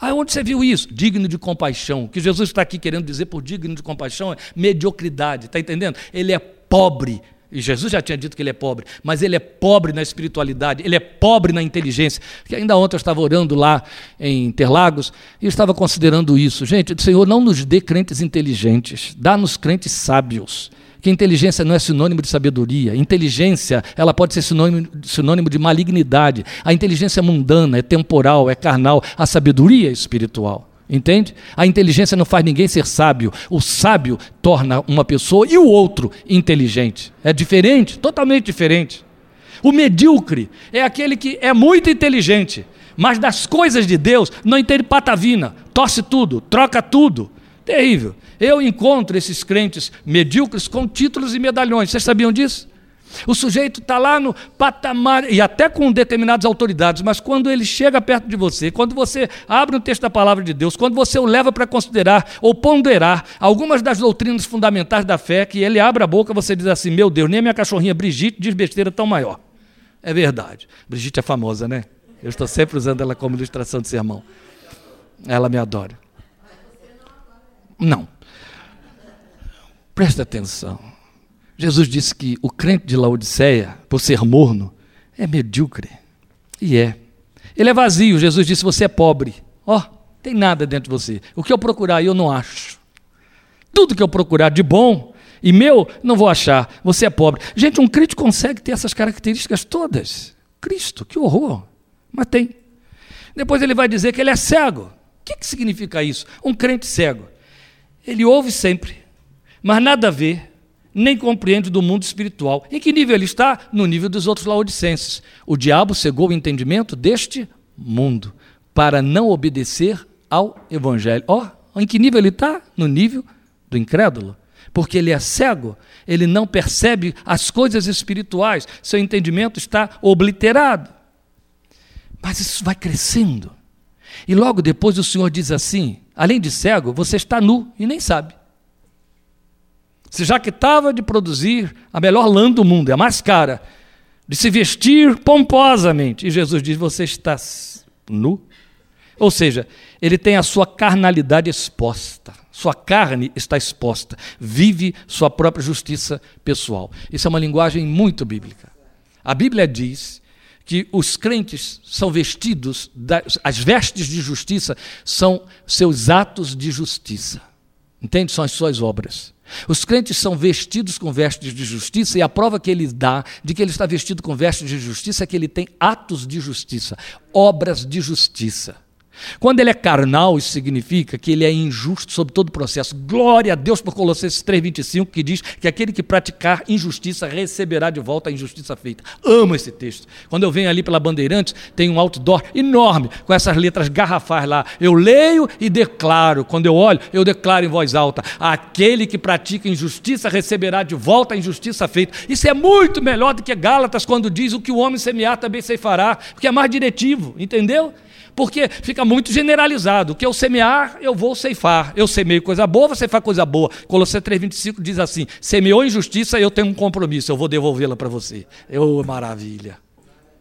Aonde você viu isso? Digno de compaixão. O que Jesus está aqui querendo dizer por digno de compaixão é mediocridade, está entendendo? Ele é pobre. E Jesus já tinha dito que ele é pobre, mas ele é pobre na espiritualidade, ele é pobre na inteligência. Que ainda ontem eu estava orando lá em Interlagos e estava considerando isso. Gente, o Senhor não nos dê crentes inteligentes, dá-nos crentes sábios que inteligência não é sinônimo de sabedoria. Inteligência, ela pode ser sinônimo, sinônimo de malignidade. A inteligência é mundana, é temporal, é carnal. A sabedoria é espiritual. Entende? A inteligência não faz ninguém ser sábio. O sábio torna uma pessoa e o outro inteligente. É diferente, totalmente diferente. O medíocre é aquele que é muito inteligente, mas das coisas de Deus não entende patavina, torce tudo, troca tudo. Terrível. Eu encontro esses crentes medíocres com títulos e medalhões. Vocês sabiam disso? O sujeito está lá no patamar, e até com determinadas autoridades, mas quando ele chega perto de você, quando você abre um texto da palavra de Deus, quando você o leva para considerar ou ponderar algumas das doutrinas fundamentais da fé, que ele abre a boca, você diz assim: Meu Deus, nem a minha cachorrinha Brigitte diz besteira tão maior. É verdade. Brigitte é famosa, né? Eu estou sempre usando ela como ilustração de sermão. Ela me adora. Não. Presta atenção. Jesus disse que o crente de Laodiceia, por ser morno, é medíocre. E é. Ele é vazio. Jesus disse: Você é pobre. Ó, oh, tem nada dentro de você. O que eu procurar, eu não acho. Tudo que eu procurar de bom, E meu, não vou achar. Você é pobre. Gente, um crente consegue ter essas características todas. Cristo, que horror. Mas tem. Depois ele vai dizer que ele é cego. O que, que significa isso? Um crente cego. Ele ouve sempre, mas nada vê, nem compreende do mundo espiritual. Em que nível ele está? No nível dos outros laodicenses. O diabo cegou o entendimento deste mundo para não obedecer ao evangelho. Ó, oh, em que nível ele está? No nível do incrédulo. Porque ele é cego, ele não percebe as coisas espirituais, seu entendimento está obliterado. Mas isso vai crescendo. E logo depois o Senhor diz assim: além de cego, você está nu e nem sabe. Que estava de produzir a melhor lã do mundo, é a mais cara, de se vestir pomposamente, e Jesus diz: você está nu. Ou seja, ele tem a sua carnalidade exposta, sua carne está exposta, vive sua própria justiça pessoal. Isso é uma linguagem muito bíblica. A Bíblia diz que os crentes são vestidos, as vestes de justiça são seus atos de justiça. Entende? São as suas obras. Os crentes são vestidos com vestes de justiça e a prova que ele dá de que ele está vestido com vestes de justiça é que ele tem atos de justiça, obras de justiça. Quando ele é carnal, isso significa que ele é injusto sobre todo o processo. Glória a Deus por Colossenses 3,25, que diz que aquele que praticar injustiça receberá de volta a injustiça feita. Amo esse texto. Quando eu venho ali pela Bandeirantes, tem um outdoor enorme, com essas letras garrafais lá. Eu leio e declaro. Quando eu olho, eu declaro em voz alta: aquele que pratica injustiça receberá de volta a injustiça feita. Isso é muito melhor do que Gálatas, quando diz o que o homem semear também fará, porque é mais diretivo, entendeu? Porque fica muito generalizado. Que eu semear, eu vou ceifar. Eu semeio coisa boa, você faz coisa boa. Colossenses 3,25 diz assim: semeou injustiça, eu tenho um compromisso, eu vou devolvê-la para você. Eu, maravilha.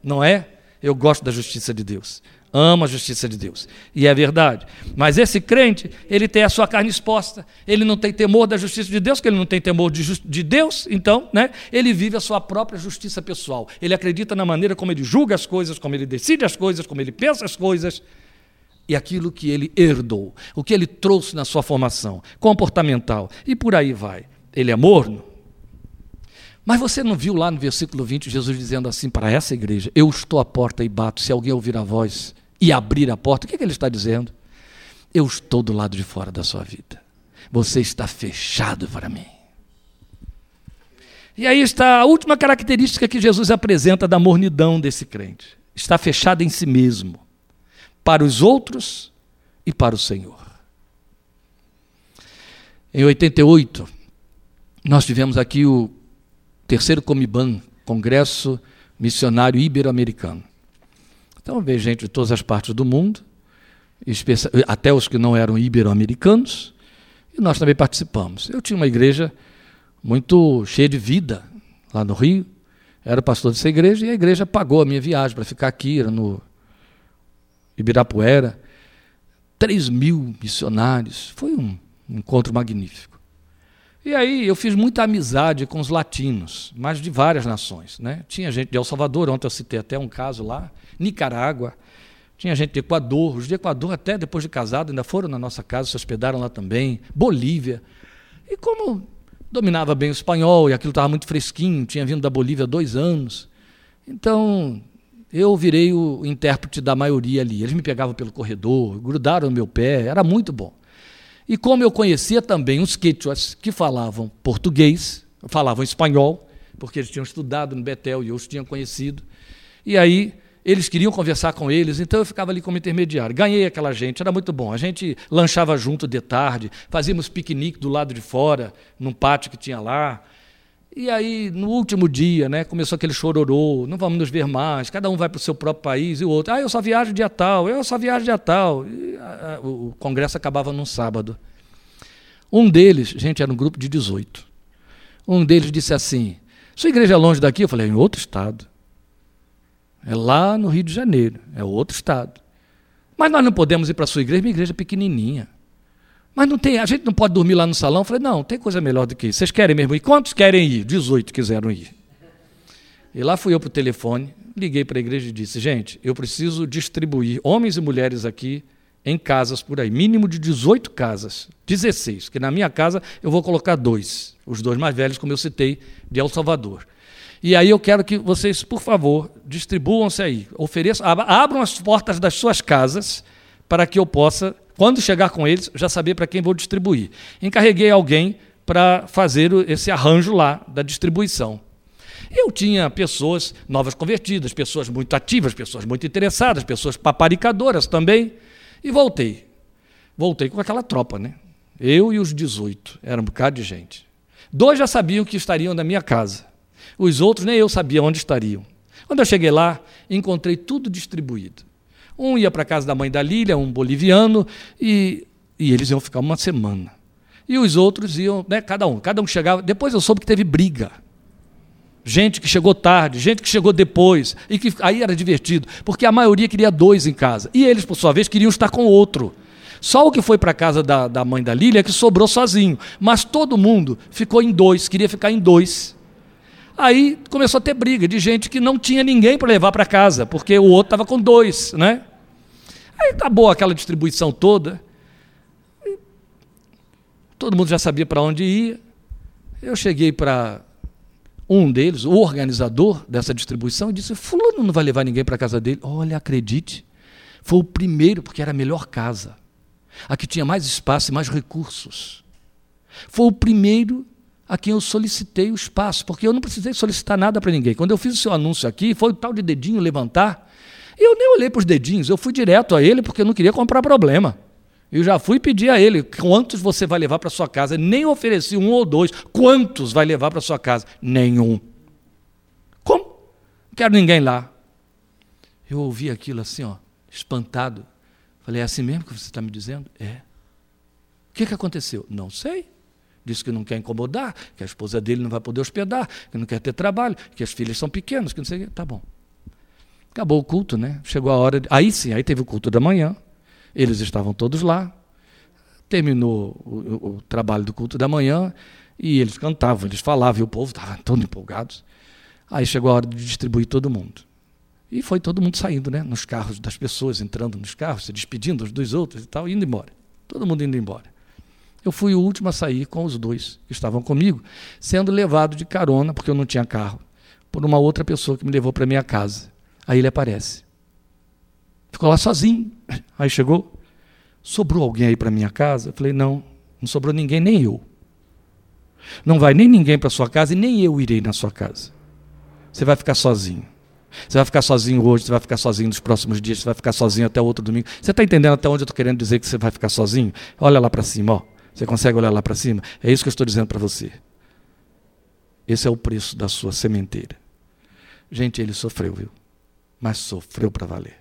Não é? Eu gosto da justiça de Deus ama a justiça de Deus. E é verdade. Mas esse crente, ele tem a sua carne exposta. Ele não tem temor da justiça de Deus, porque ele não tem temor de, de, Deus, então, né, ele vive a sua própria justiça pessoal. Ele acredita na maneira como ele julga as coisas, como ele decide as coisas, como ele pensa as coisas. E aquilo que ele herdou, o que ele trouxe na sua formação comportamental. E por aí vai. Ele é morno, mas você não viu lá no versículo 20 Jesus dizendo assim para essa igreja: Eu estou à porta e bato, se alguém ouvir a voz e abrir a porta, o que, é que ele está dizendo? Eu estou do lado de fora da sua vida. Você está fechado para mim. E aí está a última característica que Jesus apresenta da mornidão desse crente: está fechado em si mesmo, para os outros e para o Senhor. Em 88, nós tivemos aqui o terceiro Comiban, Congresso Missionário Ibero-Americano. Então veio gente de todas as partes do mundo, até os que não eram ibero-americanos, e nós também participamos. Eu tinha uma igreja muito cheia de vida lá no Rio, era pastor dessa igreja, e a igreja pagou a minha viagem para ficar aqui, era no Ibirapuera. 3 mil missionários, foi um encontro magnífico. E aí eu fiz muita amizade com os latinos, mas de várias nações. Né? Tinha gente de El Salvador, ontem eu citei até um caso lá, Nicarágua, tinha gente de Equador, os de Equador até depois de casado ainda foram na nossa casa, se hospedaram lá também, Bolívia. E como dominava bem o espanhol e aquilo estava muito fresquinho, tinha vindo da Bolívia há dois anos, então eu virei o intérprete da maioria ali. Eles me pegavam pelo corredor, grudaram no meu pé, era muito bom. E como eu conhecia também os quechuas que falavam português, falavam espanhol, porque eles tinham estudado no Betel e eu os tinha conhecido. E aí eles queriam conversar com eles, então eu ficava ali como intermediário. Ganhei aquela gente, era muito bom. A gente lanchava junto de tarde, fazíamos piquenique do lado de fora, num pátio que tinha lá. E aí, no último dia, né, começou aquele chororô, não vamos nos ver mais, cada um vai para o seu próprio país e o outro, ah, eu só viajo dia tal, eu só viajo dia tal. E, a, a, o congresso acabava num sábado. Um deles, gente, era um grupo de 18. Um deles disse assim: Sua igreja é longe daqui? Eu falei: é Em outro estado. É lá no Rio de Janeiro, é outro estado. Mas nós não podemos ir para a sua igreja, minha igreja é pequenininha. Mas não tem, a gente não pode dormir lá no salão. Eu falei, não, tem coisa melhor do que isso. Vocês querem mesmo ir? Quantos querem ir? 18 quiseram ir. E lá fui eu para o telefone, liguei para a igreja e disse, gente, eu preciso distribuir homens e mulheres aqui em casas por aí, mínimo de 18 casas, 16, que na minha casa eu vou colocar dois, os dois mais velhos, como eu citei, de El Salvador. E aí eu quero que vocês, por favor, distribuam-se aí, ofereçam, abram as portas das suas casas para que eu possa, quando chegar com eles, já saber para quem vou distribuir. Encarreguei alguém para fazer esse arranjo lá da distribuição. Eu tinha pessoas novas convertidas, pessoas muito ativas, pessoas muito interessadas, pessoas paparicadoras também. E voltei. Voltei com aquela tropa, né? Eu e os 18. Era um bocado de gente. Dois já sabiam que estariam na minha casa. Os outros nem eu sabia onde estariam. Quando eu cheguei lá, encontrei tudo distribuído. Um ia para casa da mãe da Lília, um boliviano, e, e eles iam ficar uma semana. E os outros iam, né, cada um, cada um chegava. Depois eu soube que teve briga gente que chegou tarde, gente que chegou depois, e que aí era divertido, porque a maioria queria dois em casa, e eles, por sua vez, queriam estar com outro. Só o que foi para casa da, da mãe da Lília que sobrou sozinho, mas todo mundo ficou em dois, queria ficar em dois. Aí começou a ter briga de gente que não tinha ninguém para levar para casa, porque o outro estava com dois, né? Aí acabou aquela distribuição toda. Todo mundo já sabia para onde ia. Eu cheguei para um deles, o organizador dessa distribuição, disse: Fulano não vai levar ninguém para a casa dele. Olha, acredite, foi o primeiro, porque era a melhor casa, a que tinha mais espaço e mais recursos. Foi o primeiro a quem eu solicitei o espaço, porque eu não precisei solicitar nada para ninguém. Quando eu fiz o seu anúncio aqui, foi o tal de dedinho levantar. Eu nem olhei para os dedinhos, eu fui direto a ele porque eu não queria comprar problema. Eu já fui pedir a ele quantos você vai levar para sua casa. Nem ofereci um ou dois. Quantos vai levar para sua casa? Nenhum. Como? Não quero ninguém lá. Eu ouvi aquilo assim, ó, espantado. Falei, é assim mesmo que você está me dizendo? É. O que, que aconteceu? Não sei. Disse que não quer incomodar, que a esposa dele não vai poder hospedar, que não quer ter trabalho, que as filhas são pequenas, que não sei o que. Tá bom. Acabou o culto, né? Chegou a hora. De... Aí sim, aí teve o culto da manhã. Eles estavam todos lá. Terminou o, o, trabalho do culto da manhã e eles cantavam, eles falavam, e o povo estava todo empolgado. Aí chegou a hora de distribuir todo mundo. E foi todo mundo saindo, né? Nos carros das pessoas, entrando nos carros, se despedindo uns dos outros e tal, indo embora. Todo mundo indo embora. Eu fui o último a sair com os dois que estavam comigo, sendo levado de carona, porque eu não tinha carro, por uma outra pessoa que me levou para minha casa. Aí ele aparece. Ficou lá sozinho. Aí chegou, sobrou alguém aí para minha casa? Eu falei, não, não sobrou ninguém, nem eu. Não vai nem ninguém para sua casa e nem eu irei na sua casa. Você vai ficar sozinho. Você vai ficar sozinho hoje, você vai ficar sozinho nos próximos dias, você vai ficar sozinho até outro domingo. Você está entendendo até onde eu estou querendo dizer que você vai ficar sozinho? Olha lá para cima, ó. Você consegue olhar lá para cima? É isso que eu estou dizendo para você. Esse é o preço da sua sementeira. Gente, ele sofreu, viu? Mas sofreu para valer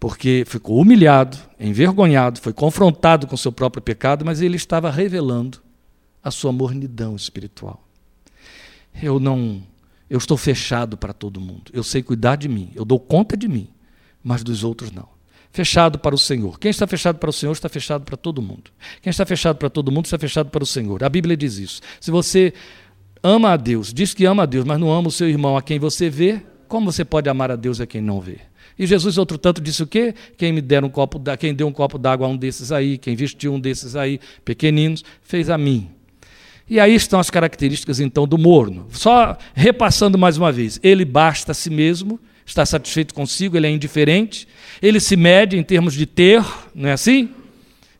porque ficou humilhado, envergonhado, foi confrontado com seu próprio pecado, mas ele estava revelando a sua mornidão espiritual. Eu não, eu estou fechado para todo mundo. Eu sei cuidar de mim, eu dou conta de mim, mas dos outros não. Fechado para o Senhor. Quem está fechado para o Senhor está fechado para todo mundo. Quem está fechado para todo mundo está fechado para o Senhor. A Bíblia diz isso. Se você ama a Deus, diz que ama a Deus, mas não ama o seu irmão a quem você vê, como você pode amar a Deus a quem não vê? E Jesus, outro tanto, disse o quê? Quem me der um copo, da, quem deu um copo d'água a um desses aí, quem vestiu um desses aí, pequeninos, fez a mim. E aí estão as características, então, do morno. Só repassando mais uma vez: ele basta a si mesmo, está satisfeito consigo, ele é indiferente, ele se mede em termos de ter, não é assim?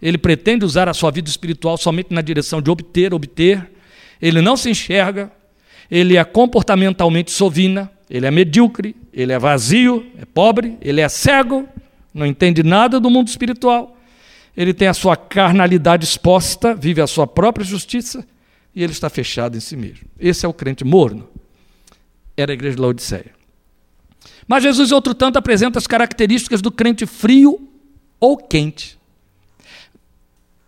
Ele pretende usar a sua vida espiritual somente na direção de obter, obter. Ele não se enxerga, ele é comportamentalmente sovina, ele é medíocre, ele é vazio, é pobre, ele é cego, não entende nada do mundo espiritual. Ele tem a sua carnalidade exposta, vive a sua própria justiça e ele está fechado em si mesmo. Esse é o crente morno. Era a igreja de Laodiceia. Mas Jesus, outro tanto, apresenta as características do crente frio ou quente.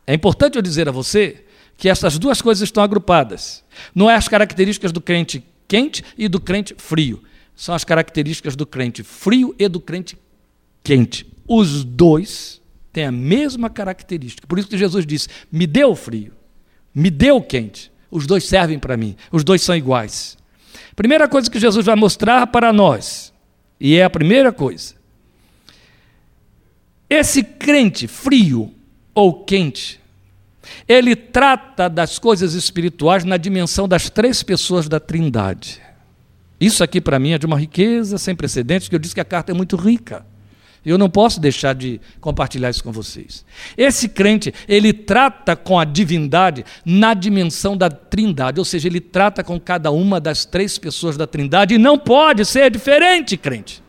É importante eu dizer a você que essas duas coisas estão agrupadas. Não é as características do crente quente e do crente frio são as características do crente frio e do crente quente. Os dois têm a mesma característica. Por isso que Jesus disse: me deu frio, me deu quente. Os dois servem para mim, os dois são iguais. Primeira coisa que Jesus vai mostrar para nós, e é a primeira coisa, Esse crente frio ou quente, ele trata das coisas espirituais na dimensão das três pessoas da Trindade. Isso aqui para mim é de uma riqueza sem precedentes, que eu disse que a carta é muito rica. Eu não posso deixar de compartilhar isso com vocês. Esse crente, ele trata com a divindade na dimensão da trindade, ou seja, ele trata com cada uma das três pessoas da trindade e não pode ser diferente, crente.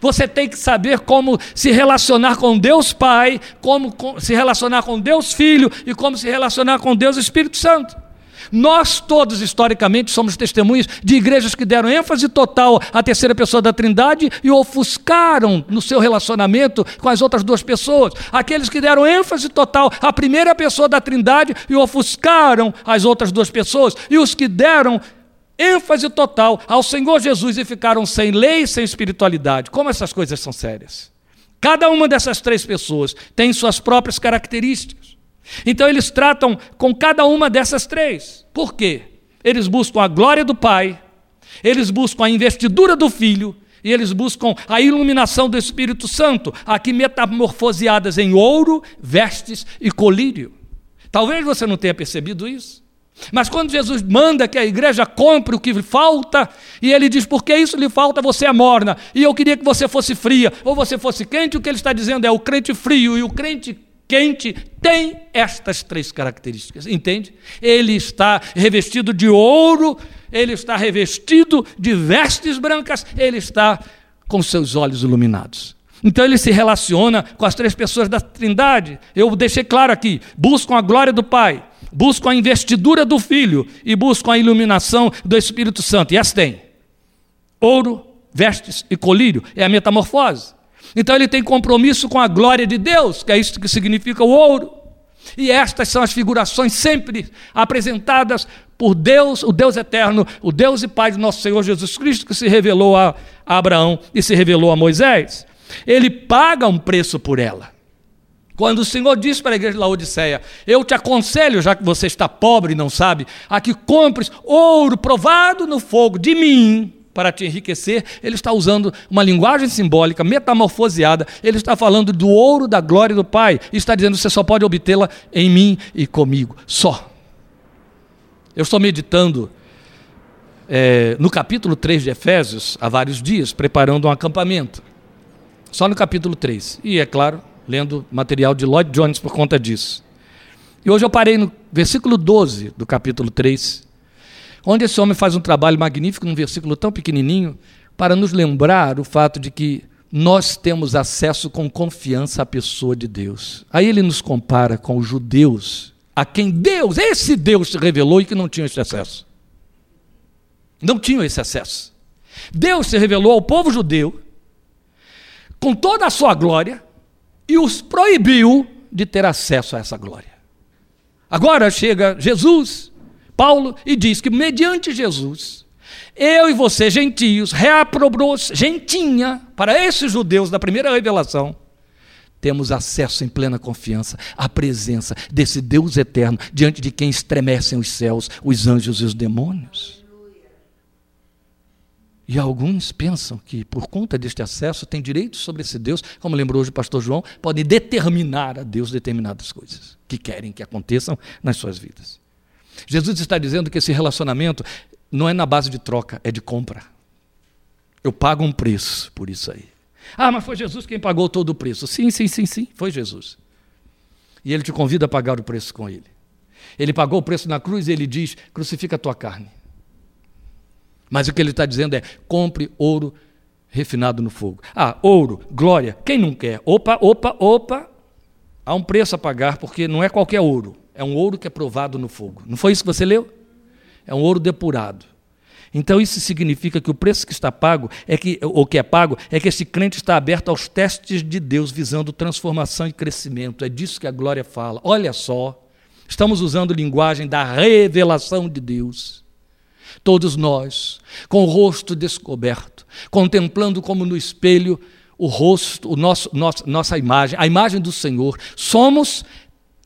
Você tem que saber como se relacionar com Deus Pai, como se relacionar com Deus Filho e como se relacionar com Deus Espírito Santo. Nós todos, historicamente, somos testemunhas de igrejas que deram ênfase total à terceira pessoa da Trindade e ofuscaram no seu relacionamento com as outras duas pessoas. Aqueles que deram ênfase total à primeira pessoa da Trindade e ofuscaram as outras duas pessoas. E os que deram ênfase total ao Senhor Jesus e ficaram sem lei sem espiritualidade. Como essas coisas são sérias. Cada uma dessas três pessoas tem suas próprias características. Então eles tratam com cada uma dessas três. Por quê? Eles buscam a glória do Pai, eles buscam a investidura do Filho e eles buscam a iluminação do Espírito Santo, aqui metamorfoseadas em ouro, vestes e colírio. Talvez você não tenha percebido isso. Mas quando Jesus manda que a igreja compre o que falta, e ele diz: porque isso lhe falta, você é morna, e eu queria que você fosse fria, ou você fosse quente, o que ele está dizendo é: o crente frio e o crente quente tem estas três características, entende? Ele está revestido de ouro, ele está revestido de vestes brancas, ele está com seus olhos iluminados. Então ele se relaciona com as três pessoas da Trindade. Eu deixei claro aqui: buscam a glória do Pai, buscam a investidura do Filho e buscam a iluminação do Espírito Santo. E as tem: ouro, vestes e colírio. É a metamorfose. Então ele tem compromisso com a glória de Deus, que é isso que significa o ouro. E estas são as figurações sempre apresentadas por Deus, o Deus eterno, o Deus e Pai de nosso Senhor Jesus Cristo, que se revelou a Abraão e se revelou a Moisés. Ele paga um preço por ela. Quando o Senhor diz para a igreja de Laodiceia: Eu te aconselho, já que você está pobre e não sabe, a que compres ouro provado no fogo de mim, para te enriquecer, ele está usando uma linguagem simbólica, metamorfoseada, ele está falando do ouro da glória do Pai, e está dizendo: você só pode obtê-la em mim e comigo, só. Eu estou meditando é, no capítulo 3 de Efésios há vários dias, preparando um acampamento. Só no capítulo 3. E, é claro, lendo material de Lloyd Jones por conta disso. E hoje eu parei no versículo 12 do capítulo 3, onde esse homem faz um trabalho magnífico num versículo tão pequenininho para nos lembrar o fato de que nós temos acesso com confiança à pessoa de Deus. Aí ele nos compara com os judeus, a quem Deus, esse Deus se revelou e que não tinham esse acesso. Não tinham esse acesso. Deus se revelou ao povo judeu com toda a sua glória e os proibiu de ter acesso a essa glória. Agora chega Jesus Paulo e diz que mediante Jesus, eu e você, gentios, reaprobros, gentinha, para esses judeus da primeira revelação, temos acesso em plena confiança à presença desse Deus eterno, diante de quem estremecem os céus, os anjos e os demônios. E alguns pensam que, por conta deste acesso, têm direito sobre esse Deus, como lembrou hoje o pastor João, podem determinar a Deus determinadas coisas que querem que aconteçam nas suas vidas. Jesus está dizendo que esse relacionamento não é na base de troca, é de compra. Eu pago um preço por isso aí. Ah, mas foi Jesus quem pagou todo o preço. Sim, sim, sim, sim, foi Jesus. E ele te convida a pagar o preço com ele. Ele pagou o preço na cruz e ele diz: crucifica a tua carne. Mas o que ele está dizendo é: compre ouro refinado no fogo. Ah, ouro, glória, quem não quer? Opa, opa, opa. Há um preço a pagar, porque não é qualquer ouro. É um ouro que é provado no fogo. Não foi isso que você leu? É um ouro depurado. Então isso significa que o preço que está pago é que ou que é pago é que esse crente está aberto aos testes de Deus visando transformação e crescimento. É disso que a glória fala. Olha só, estamos usando linguagem da revelação de Deus. Todos nós, com o rosto descoberto, contemplando como no espelho o rosto, o nosso, nosso, nossa imagem, a imagem do Senhor, somos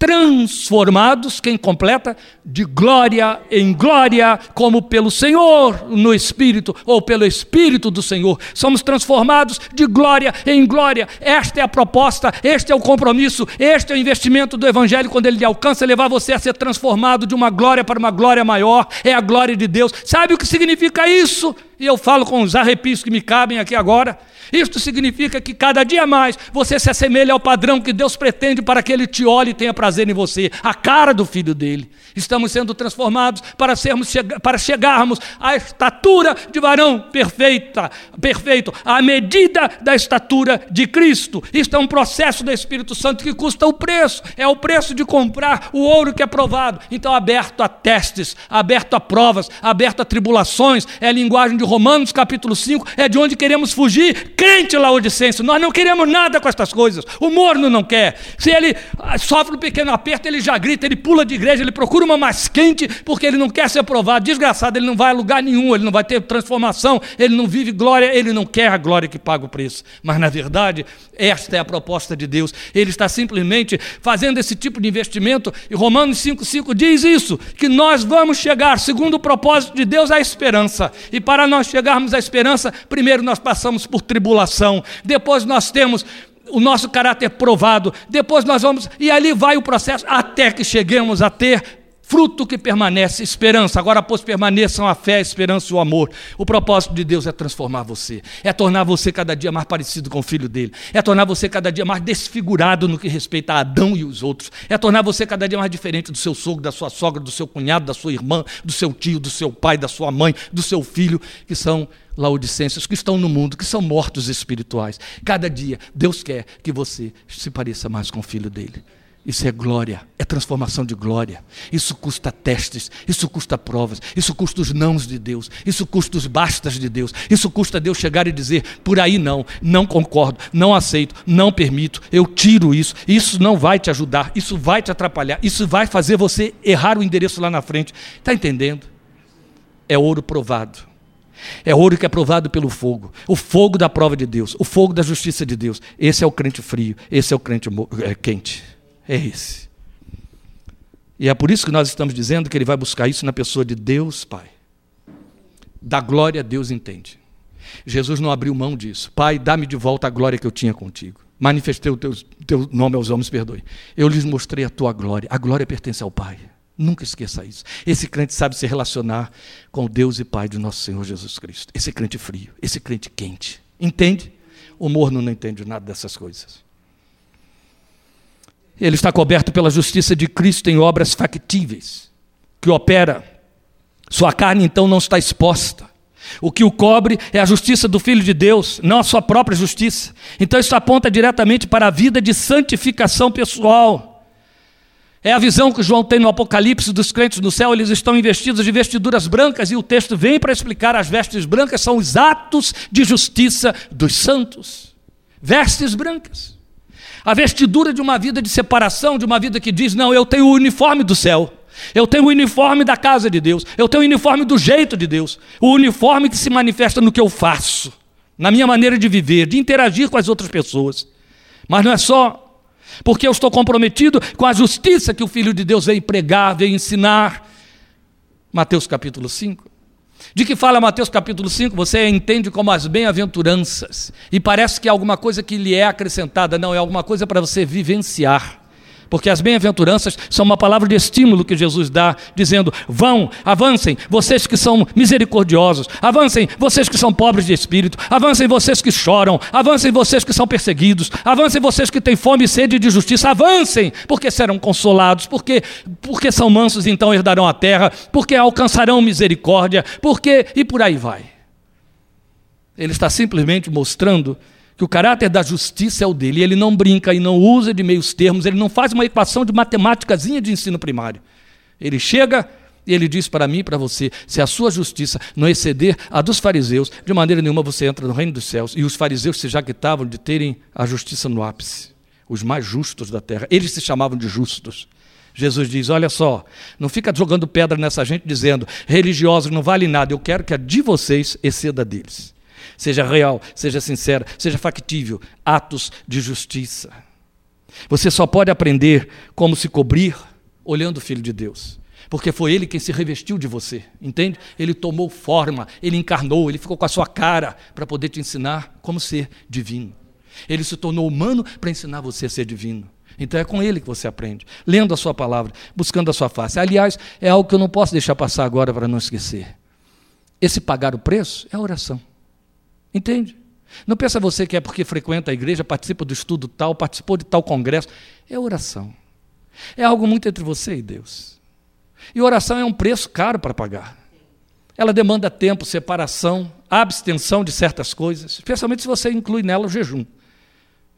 transformados, quem completa? De glória em glória, como pelo Senhor no Espírito, ou pelo Espírito do Senhor. Somos transformados de glória em glória. Esta é a proposta, este é o compromisso, este é o investimento do Evangelho quando ele alcança levar você a ser transformado de uma glória para uma glória maior. É a glória de Deus. Sabe o que significa isso? E eu falo com os arrepios que me cabem aqui agora. Isto significa que cada dia mais você se assemelha ao padrão que Deus pretende para que Ele te olhe e tenha prazer em você, a cara do Filho dele. Estamos sendo transformados para, sermos, para chegarmos à estatura de varão perfeita, perfeito, à medida da estatura de Cristo. Isto é um processo do Espírito Santo que custa o preço, é o preço de comprar o ouro que é provado. Então, aberto a testes, aberto a provas, aberto a tribulações, é a linguagem de Romanos capítulo 5, é de onde queremos fugir crente laodicense, nós não queremos nada com estas coisas. O morno não quer. Se ele ah, sofre um pequeno aperto, ele já grita, ele pula de igreja, ele procura uma mais quente, porque ele não quer ser provado. Desgraçado, ele não vai a lugar nenhum, ele não vai ter transformação, ele não vive glória, ele não quer a glória que paga o preço. Mas na verdade, esta é a proposta de Deus. Ele está simplesmente fazendo esse tipo de investimento, e Romanos 5,5 diz isso: que nós vamos chegar, segundo o propósito de Deus, à esperança. E para nós chegarmos à esperança, primeiro nós passamos por tribulação tribulação, depois nós temos o nosso caráter provado, depois nós vamos, e ali vai o processo, até que cheguemos a ter fruto que permanece, esperança. Agora, pois, permaneçam a fé, a esperança e o amor. O propósito de Deus é transformar você, é tornar você cada dia mais parecido com o filho dele, é tornar você cada dia mais desfigurado no que respeita a Adão e os outros, é tornar você cada dia mais diferente do seu sogro, da sua sogra, do seu cunhado, da sua irmã, do seu tio, do seu pai, da sua mãe, do seu filho, que são laodicenses que estão no mundo, que são mortos espirituais. Cada dia, Deus quer que você se pareça mais com o filho dele. Isso é glória, é transformação de glória. Isso custa testes, isso custa provas, isso custa os nãos de Deus, isso custa os bastas de Deus, isso custa Deus chegar e dizer: por aí não, não concordo, não aceito, não permito, eu tiro isso. Isso não vai te ajudar, isso vai te atrapalhar, isso vai fazer você errar o endereço lá na frente. Está entendendo? É ouro provado. É ouro que é provado pelo fogo, o fogo da prova de Deus, o fogo da justiça de Deus. Esse é o crente frio, esse é o crente é, quente é esse. E é por isso que nós estamos dizendo que ele vai buscar isso na pessoa de Deus Pai. Da glória Deus entende. Jesus não abriu mão disso. Pai, dá-me de volta a glória que eu tinha contigo. Manifestei o teu, teu nome aos homens, perdoe. Eu lhes mostrei a tua glória. A glória pertence ao Pai. Nunca esqueça isso. Esse crente sabe se relacionar com o Deus e Pai de nosso Senhor Jesus Cristo. Esse crente frio, esse crente quente. Entende? O morno não entende nada dessas coisas. Ele está coberto pela justiça de Cristo em obras factíveis, que opera. Sua carne então não está exposta. O que o cobre é a justiça do Filho de Deus, não a sua própria justiça. Então isso aponta diretamente para a vida de santificação pessoal. É a visão que João tem no Apocalipse dos crentes no céu, eles estão investidos de vestiduras brancas, e o texto vem para explicar: as vestes brancas são os atos de justiça dos santos. Vestes brancas. A vestidura de uma vida de separação, de uma vida que diz: não, eu tenho o uniforme do céu. Eu tenho o uniforme da casa de Deus. Eu tenho o uniforme do jeito de Deus. O uniforme que se manifesta no que eu faço, na minha maneira de viver, de interagir com as outras pessoas. Mas não é só. Porque eu estou comprometido com a justiça que o Filho de Deus veio pregar, veio ensinar. Mateus capítulo 5. De que fala Mateus capítulo 5? Você entende como as bem-aventuranças. E parece que é alguma coisa que lhe é acrescentada. Não, é alguma coisa para você vivenciar. Porque as bem-aventuranças são uma palavra de estímulo que Jesus dá, dizendo: vão, avancem, vocês que são misericordiosos, avancem, vocês que são pobres de espírito, avancem, vocês que choram, avancem, vocês que são perseguidos, avancem, vocês que têm fome e sede de justiça, avancem, porque serão consolados, porque, porque são mansos, então herdarão a terra, porque alcançarão misericórdia, porque. e por aí vai. Ele está simplesmente mostrando que o caráter da justiça é o dele, ele não brinca e não usa de meios termos, ele não faz uma equação de matemáticazinha de ensino primário. Ele chega e ele diz para mim e para você: se a sua justiça não exceder a dos fariseus, de maneira nenhuma você entra no reino dos céus. E os fariseus se jactavam de terem a justiça no ápice, os mais justos da terra. Eles se chamavam de justos. Jesus diz: Olha só, não fica jogando pedra nessa gente dizendo religiosos não vale nada, eu quero que a de vocês exceda deles seja real, seja sincera, seja factível, atos de justiça. Você só pode aprender como se cobrir olhando o Filho de Deus. Porque foi ele quem se revestiu de você, entende? Ele tomou forma, ele encarnou, ele ficou com a sua cara para poder te ensinar como ser divino. Ele se tornou humano para ensinar você a ser divino. Então é com ele que você aprende, lendo a sua palavra, buscando a sua face. Aliás, é algo que eu não posso deixar passar agora para não esquecer. Esse pagar o preço é a oração. Entende? Não pensa você que é porque frequenta a igreja, participa do estudo tal, participou de tal congresso. É oração. É algo muito entre você e Deus. E oração é um preço caro para pagar. Ela demanda tempo, separação, abstenção de certas coisas, especialmente se você inclui nela o jejum.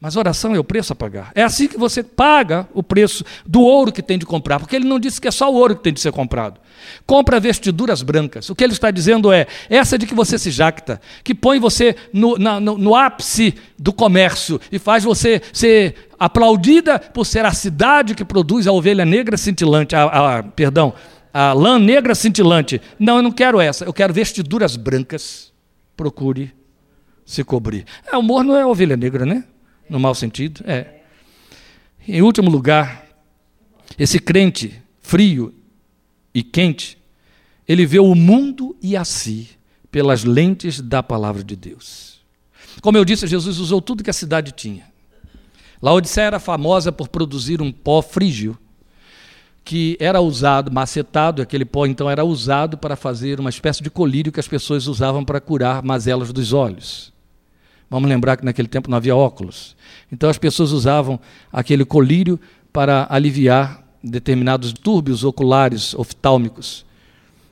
Mas oração é o preço a pagar. É assim que você paga o preço do ouro que tem de comprar, porque ele não disse que é só o ouro que tem de ser comprado. Compra vestiduras brancas. O que ele está dizendo é essa de que você se jacta, que põe você no, na, no, no ápice do comércio e faz você ser aplaudida por ser a cidade que produz a ovelha negra cintilante, a, a, perdão, a lã negra cintilante. Não, eu não quero essa. Eu quero vestiduras brancas. Procure se cobrir. É, o amor não é ovelha negra, né? No mau sentido? É. Em último lugar, esse crente frio e quente, ele vê o mundo e a si pelas lentes da palavra de Deus. Como eu disse, Jesus usou tudo que a cidade tinha. Laodicea era famosa por produzir um pó frígio que era usado, macetado, aquele pó então era usado para fazer uma espécie de colírio que as pessoas usavam para curar mazelas dos olhos. Vamos lembrar que naquele tempo não havia óculos. Então as pessoas usavam aquele colírio para aliviar determinados túrbios oculares oftálmicos.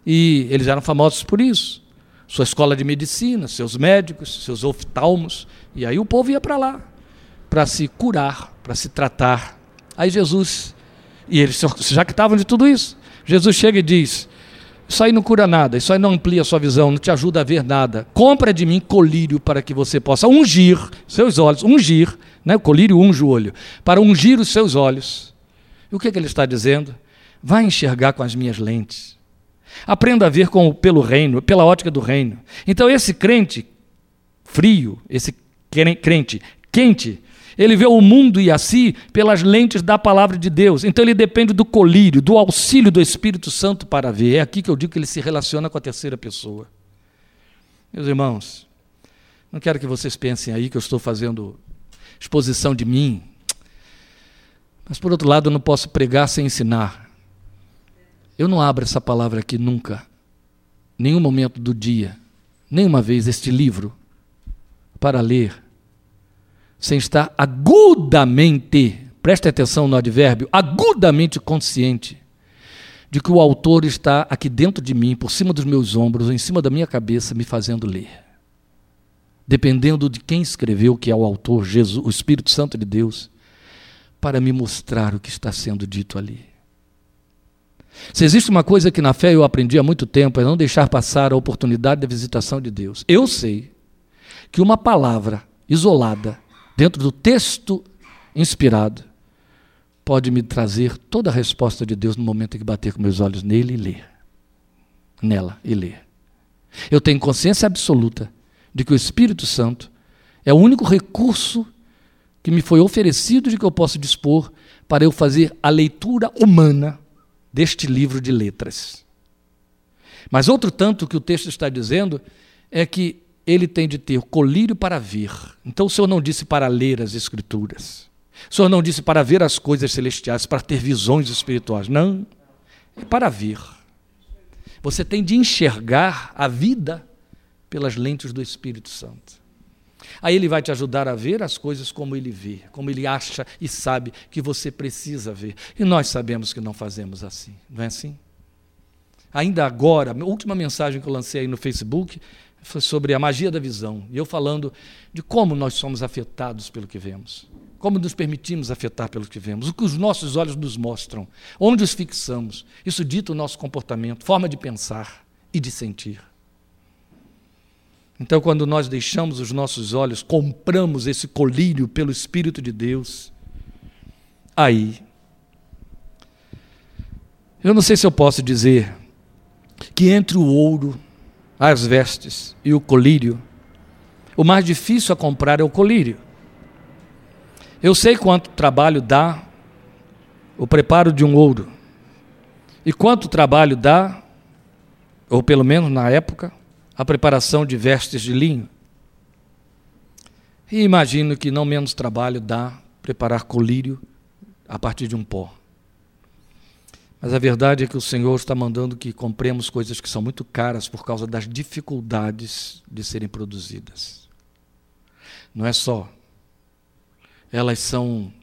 E eles eram famosos por isso. Sua escola de medicina, seus médicos, seus oftalmos. E aí o povo ia para lá para se curar, para se tratar. Aí Jesus, e eles já que estavam de tudo isso, Jesus chega e diz: isso aí não cura nada, isso aí não amplia a sua visão, não te ajuda a ver nada. Compra de mim colírio para que você possa ungir seus olhos, ungir, né? o colírio unge o olho, para ungir os seus olhos. E o que, é que ele está dizendo? Vai enxergar com as minhas lentes. Aprenda a ver com, pelo reino, pela ótica do reino. Então, esse crente frio, esse crente quente, ele vê o mundo e a si pelas lentes da palavra de Deus. Então ele depende do colírio, do auxílio do Espírito Santo para ver. É aqui que eu digo que ele se relaciona com a terceira pessoa. Meus irmãos, não quero que vocês pensem aí que eu estou fazendo exposição de mim. Mas por outro lado, eu não posso pregar sem ensinar. Eu não abro essa palavra aqui nunca, nenhum momento do dia, nenhuma vez este livro para ler sem estar agudamente, preste atenção no advérbio, agudamente consciente de que o autor está aqui dentro de mim, por cima dos meus ombros, em cima da minha cabeça, me fazendo ler. Dependendo de quem escreveu, que é o autor, Jesus, o Espírito Santo de Deus, para me mostrar o que está sendo dito ali. Se existe uma coisa que na fé eu aprendi há muito tempo, é não deixar passar a oportunidade da visitação de Deus. Eu sei que uma palavra isolada dentro do texto inspirado, pode me trazer toda a resposta de Deus no momento em que bater com meus olhos nele e ler. Nela e ler. Eu tenho consciência absoluta de que o Espírito Santo é o único recurso que me foi oferecido de que eu posso dispor para eu fazer a leitura humana deste livro de letras. Mas outro tanto que o texto está dizendo é que ele tem de ter colírio para ver. Então o Senhor não disse para ler as Escrituras. O Senhor não disse para ver as coisas celestiais, para ter visões espirituais. Não. É para ver. Você tem de enxergar a vida pelas lentes do Espírito Santo. Aí ele vai te ajudar a ver as coisas como ele vê, como ele acha e sabe que você precisa ver. E nós sabemos que não fazemos assim, não é assim? Ainda agora, a última mensagem que eu lancei aí no Facebook sobre a magia da visão. E eu falando de como nós somos afetados pelo que vemos. Como nos permitimos afetar pelo que vemos. O que os nossos olhos nos mostram. Onde os fixamos. Isso dita o nosso comportamento, forma de pensar e de sentir. Então, quando nós deixamos os nossos olhos, compramos esse colírio pelo Espírito de Deus, aí. Eu não sei se eu posso dizer que entre o ouro as vestes e o colírio, o mais difícil a comprar é o colírio. Eu sei quanto trabalho dá o preparo de um ouro. E quanto trabalho dá, ou pelo menos na época, a preparação de vestes de linho. E imagino que não menos trabalho dá preparar colírio a partir de um pó. Mas a verdade é que o Senhor está mandando que compremos coisas que são muito caras por causa das dificuldades de serem produzidas. Não é só. Elas são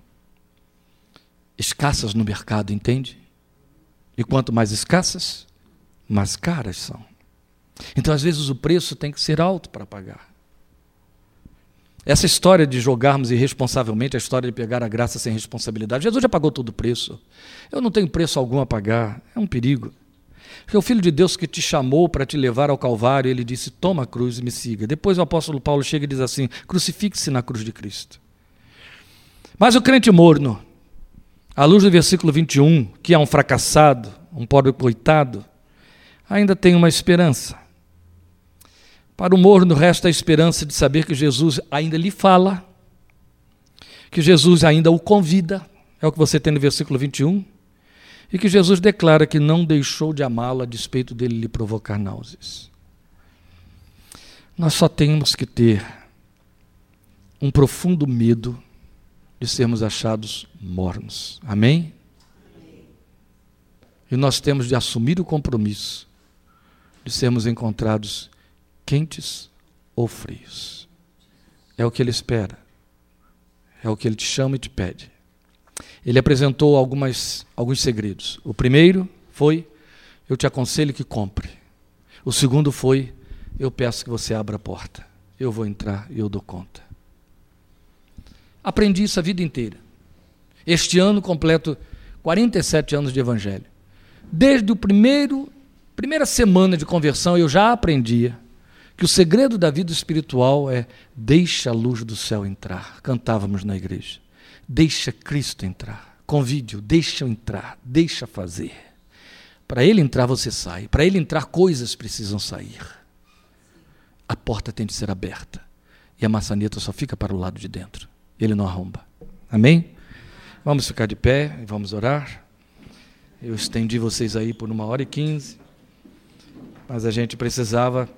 escassas no mercado, entende? E quanto mais escassas, mais caras são. Então, às vezes, o preço tem que ser alto para pagar. Essa história de jogarmos irresponsavelmente, a história de pegar a graça sem responsabilidade, Jesus já pagou todo o preço. Eu não tenho preço algum a pagar. É um perigo. Porque o Filho de Deus que te chamou para te levar ao Calvário, ele disse: Toma a cruz e me siga. Depois o apóstolo Paulo chega e diz assim: Crucifique-se na cruz de Cristo. Mas o crente morno, à luz do versículo 21, que é um fracassado, um pobre coitado, ainda tem uma esperança. Para o morno resta a esperança de saber que Jesus ainda lhe fala, que Jesus ainda o convida, é o que você tem no versículo 21, e que Jesus declara que não deixou de amá-lo a despeito dele lhe provocar náuseas. Nós só temos que ter um profundo medo de sermos achados mornos. Amém? E nós temos de assumir o compromisso de sermos encontrados quentes ou frios. É o que ele espera. É o que ele te chama e te pede. Ele apresentou algumas, alguns segredos. O primeiro foi: eu te aconselho que compre. O segundo foi: eu peço que você abra a porta. Eu vou entrar e eu dou conta. Aprendi isso a vida inteira. Este ano completo 47 anos de evangelho. Desde o primeiro primeira semana de conversão eu já aprendia que o segredo da vida espiritual é deixa a luz do céu entrar. Cantávamos na igreja. Deixa Cristo entrar. Convide-o, deixa entrar, deixa fazer. Para ele entrar você sai, para ele entrar coisas precisam sair. A porta tem de ser aberta e a maçaneta só fica para o lado de dentro ele não arromba. Amém? Vamos ficar de pé e vamos orar. Eu estendi vocês aí por uma hora e quinze, mas a gente precisava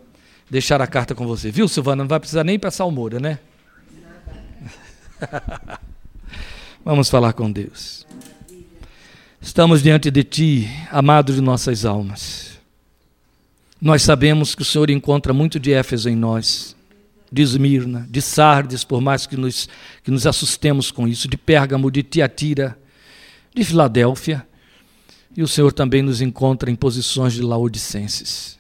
deixar a carta com você. Viu, Silvana? Não vai precisar nem para Salmoura, né? Vamos falar com Deus. Estamos diante de Ti, amado de nossas almas. Nós sabemos que o Senhor encontra muito de Éfeso em nós de Esmirna, de Sardes, por mais que nos, que nos assustemos com isso, de Pérgamo, de Tiatira, de Filadélfia. E o Senhor também nos encontra em posições de laodicenses.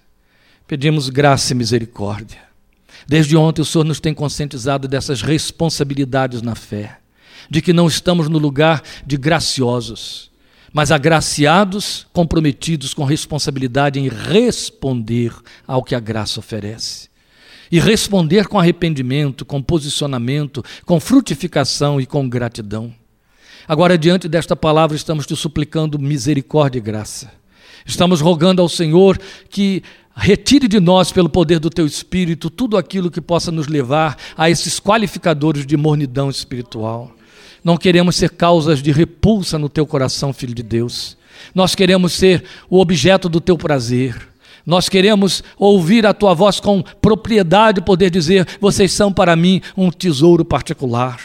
Pedimos graça e misericórdia. Desde ontem o Senhor nos tem conscientizado dessas responsabilidades na fé, de que não estamos no lugar de graciosos, mas agraciados, comprometidos com responsabilidade em responder ao que a graça oferece e responder com arrependimento, com posicionamento, com frutificação e com gratidão. Agora, diante desta palavra, estamos te suplicando misericórdia e graça. Estamos rogando ao Senhor que retire de nós, pelo poder do teu espírito, tudo aquilo que possa nos levar a esses qualificadores de mornidão espiritual. Não queremos ser causas de repulsa no teu coração, filho de Deus. Nós queremos ser o objeto do teu prazer. Nós queremos ouvir a tua voz com propriedade, poder dizer: vocês são para mim um tesouro particular.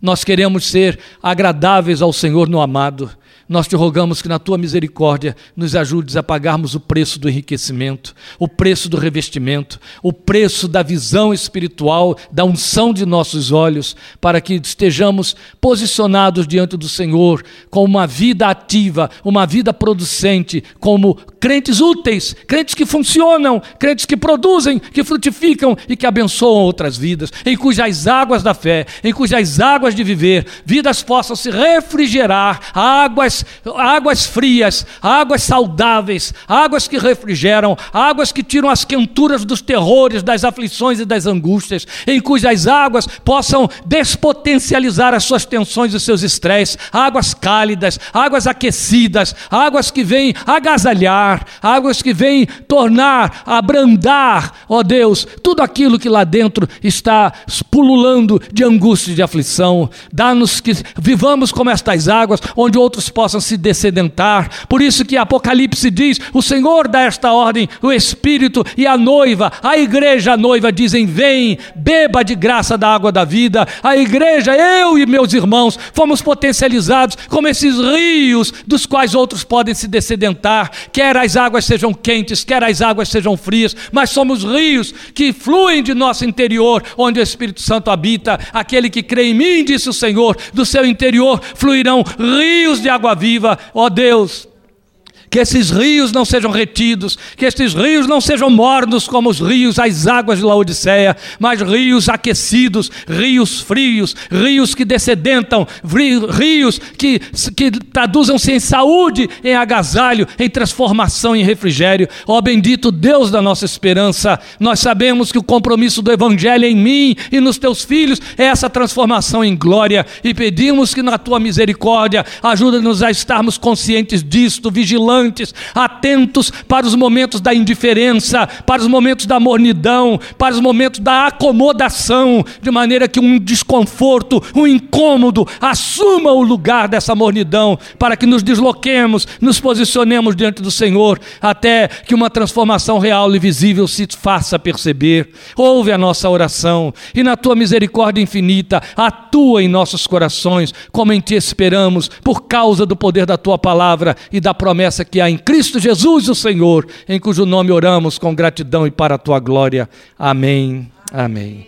Nós queremos ser agradáveis ao Senhor no amado. Nós te rogamos que na tua misericórdia nos ajudes a pagarmos o preço do enriquecimento, o preço do revestimento, o preço da visão espiritual, da unção de nossos olhos, para que estejamos posicionados diante do Senhor com uma vida ativa, uma vida producente, como crentes úteis, crentes que funcionam, crentes que produzem, que frutificam e que abençoam outras vidas, em cujas águas da fé, em cujas águas de viver, vidas possam se refrigerar, águas águas, frias, águas saudáveis, águas que refrigeram, águas que tiram as quenturas dos terrores, das aflições e das angústias, em cujas águas possam despotencializar as suas tensões e seus estresses, águas cálidas, águas aquecidas, águas que vêm agasalhar, restaurar, águas que vêm tornar, abrandar, ó Deus, tudo aquilo que lá dentro está pululando de angústia e de aflição. Dá-nos que vivamos como estas águas, onde outros possam se descedentar. Por isso que Apocalipse diz: o Senhor dá esta ordem, o Espírito e a noiva, a igreja, a noiva dizem: vem, beba de graça da água da vida. A igreja, eu e meus irmãos, fomos potencializados como esses rios dos quais outros podem se descedentar, quer as águas sejam quentes, quer as águas sejam frias, mas somos rios que fluem de nosso interior, onde o Espírito Santo habita. Aquele que crê em mim, disse o Senhor, do seu interior fluirão rios de água viva. Ó Deus, que esses rios não sejam retidos, que esses rios não sejam mornos como os rios, as águas de Laodiceia, mas rios aquecidos, rios frios, rios que descedentam, rios que, que traduzam-se em saúde, em agasalho, em transformação, em refrigério. Ó bendito Deus da nossa esperança, nós sabemos que o compromisso do Evangelho em mim e nos teus filhos é essa transformação em glória e pedimos que na tua misericórdia ajuda-nos a estarmos conscientes disto, vigilantes atentos para os momentos da indiferença, para os momentos da mornidão, para os momentos da acomodação, de maneira que um desconforto, um incômodo assuma o lugar dessa mornidão, para que nos desloquemos, nos posicionemos diante do Senhor, até que uma transformação real e visível se faça perceber. Ouve a nossa oração e na tua misericórdia infinita, atua em nossos corações, como em ti esperamos, por causa do poder da tua palavra e da promessa que há em Cristo Jesus, o Senhor, em cujo nome oramos com gratidão e para a tua glória. Amém. Amém.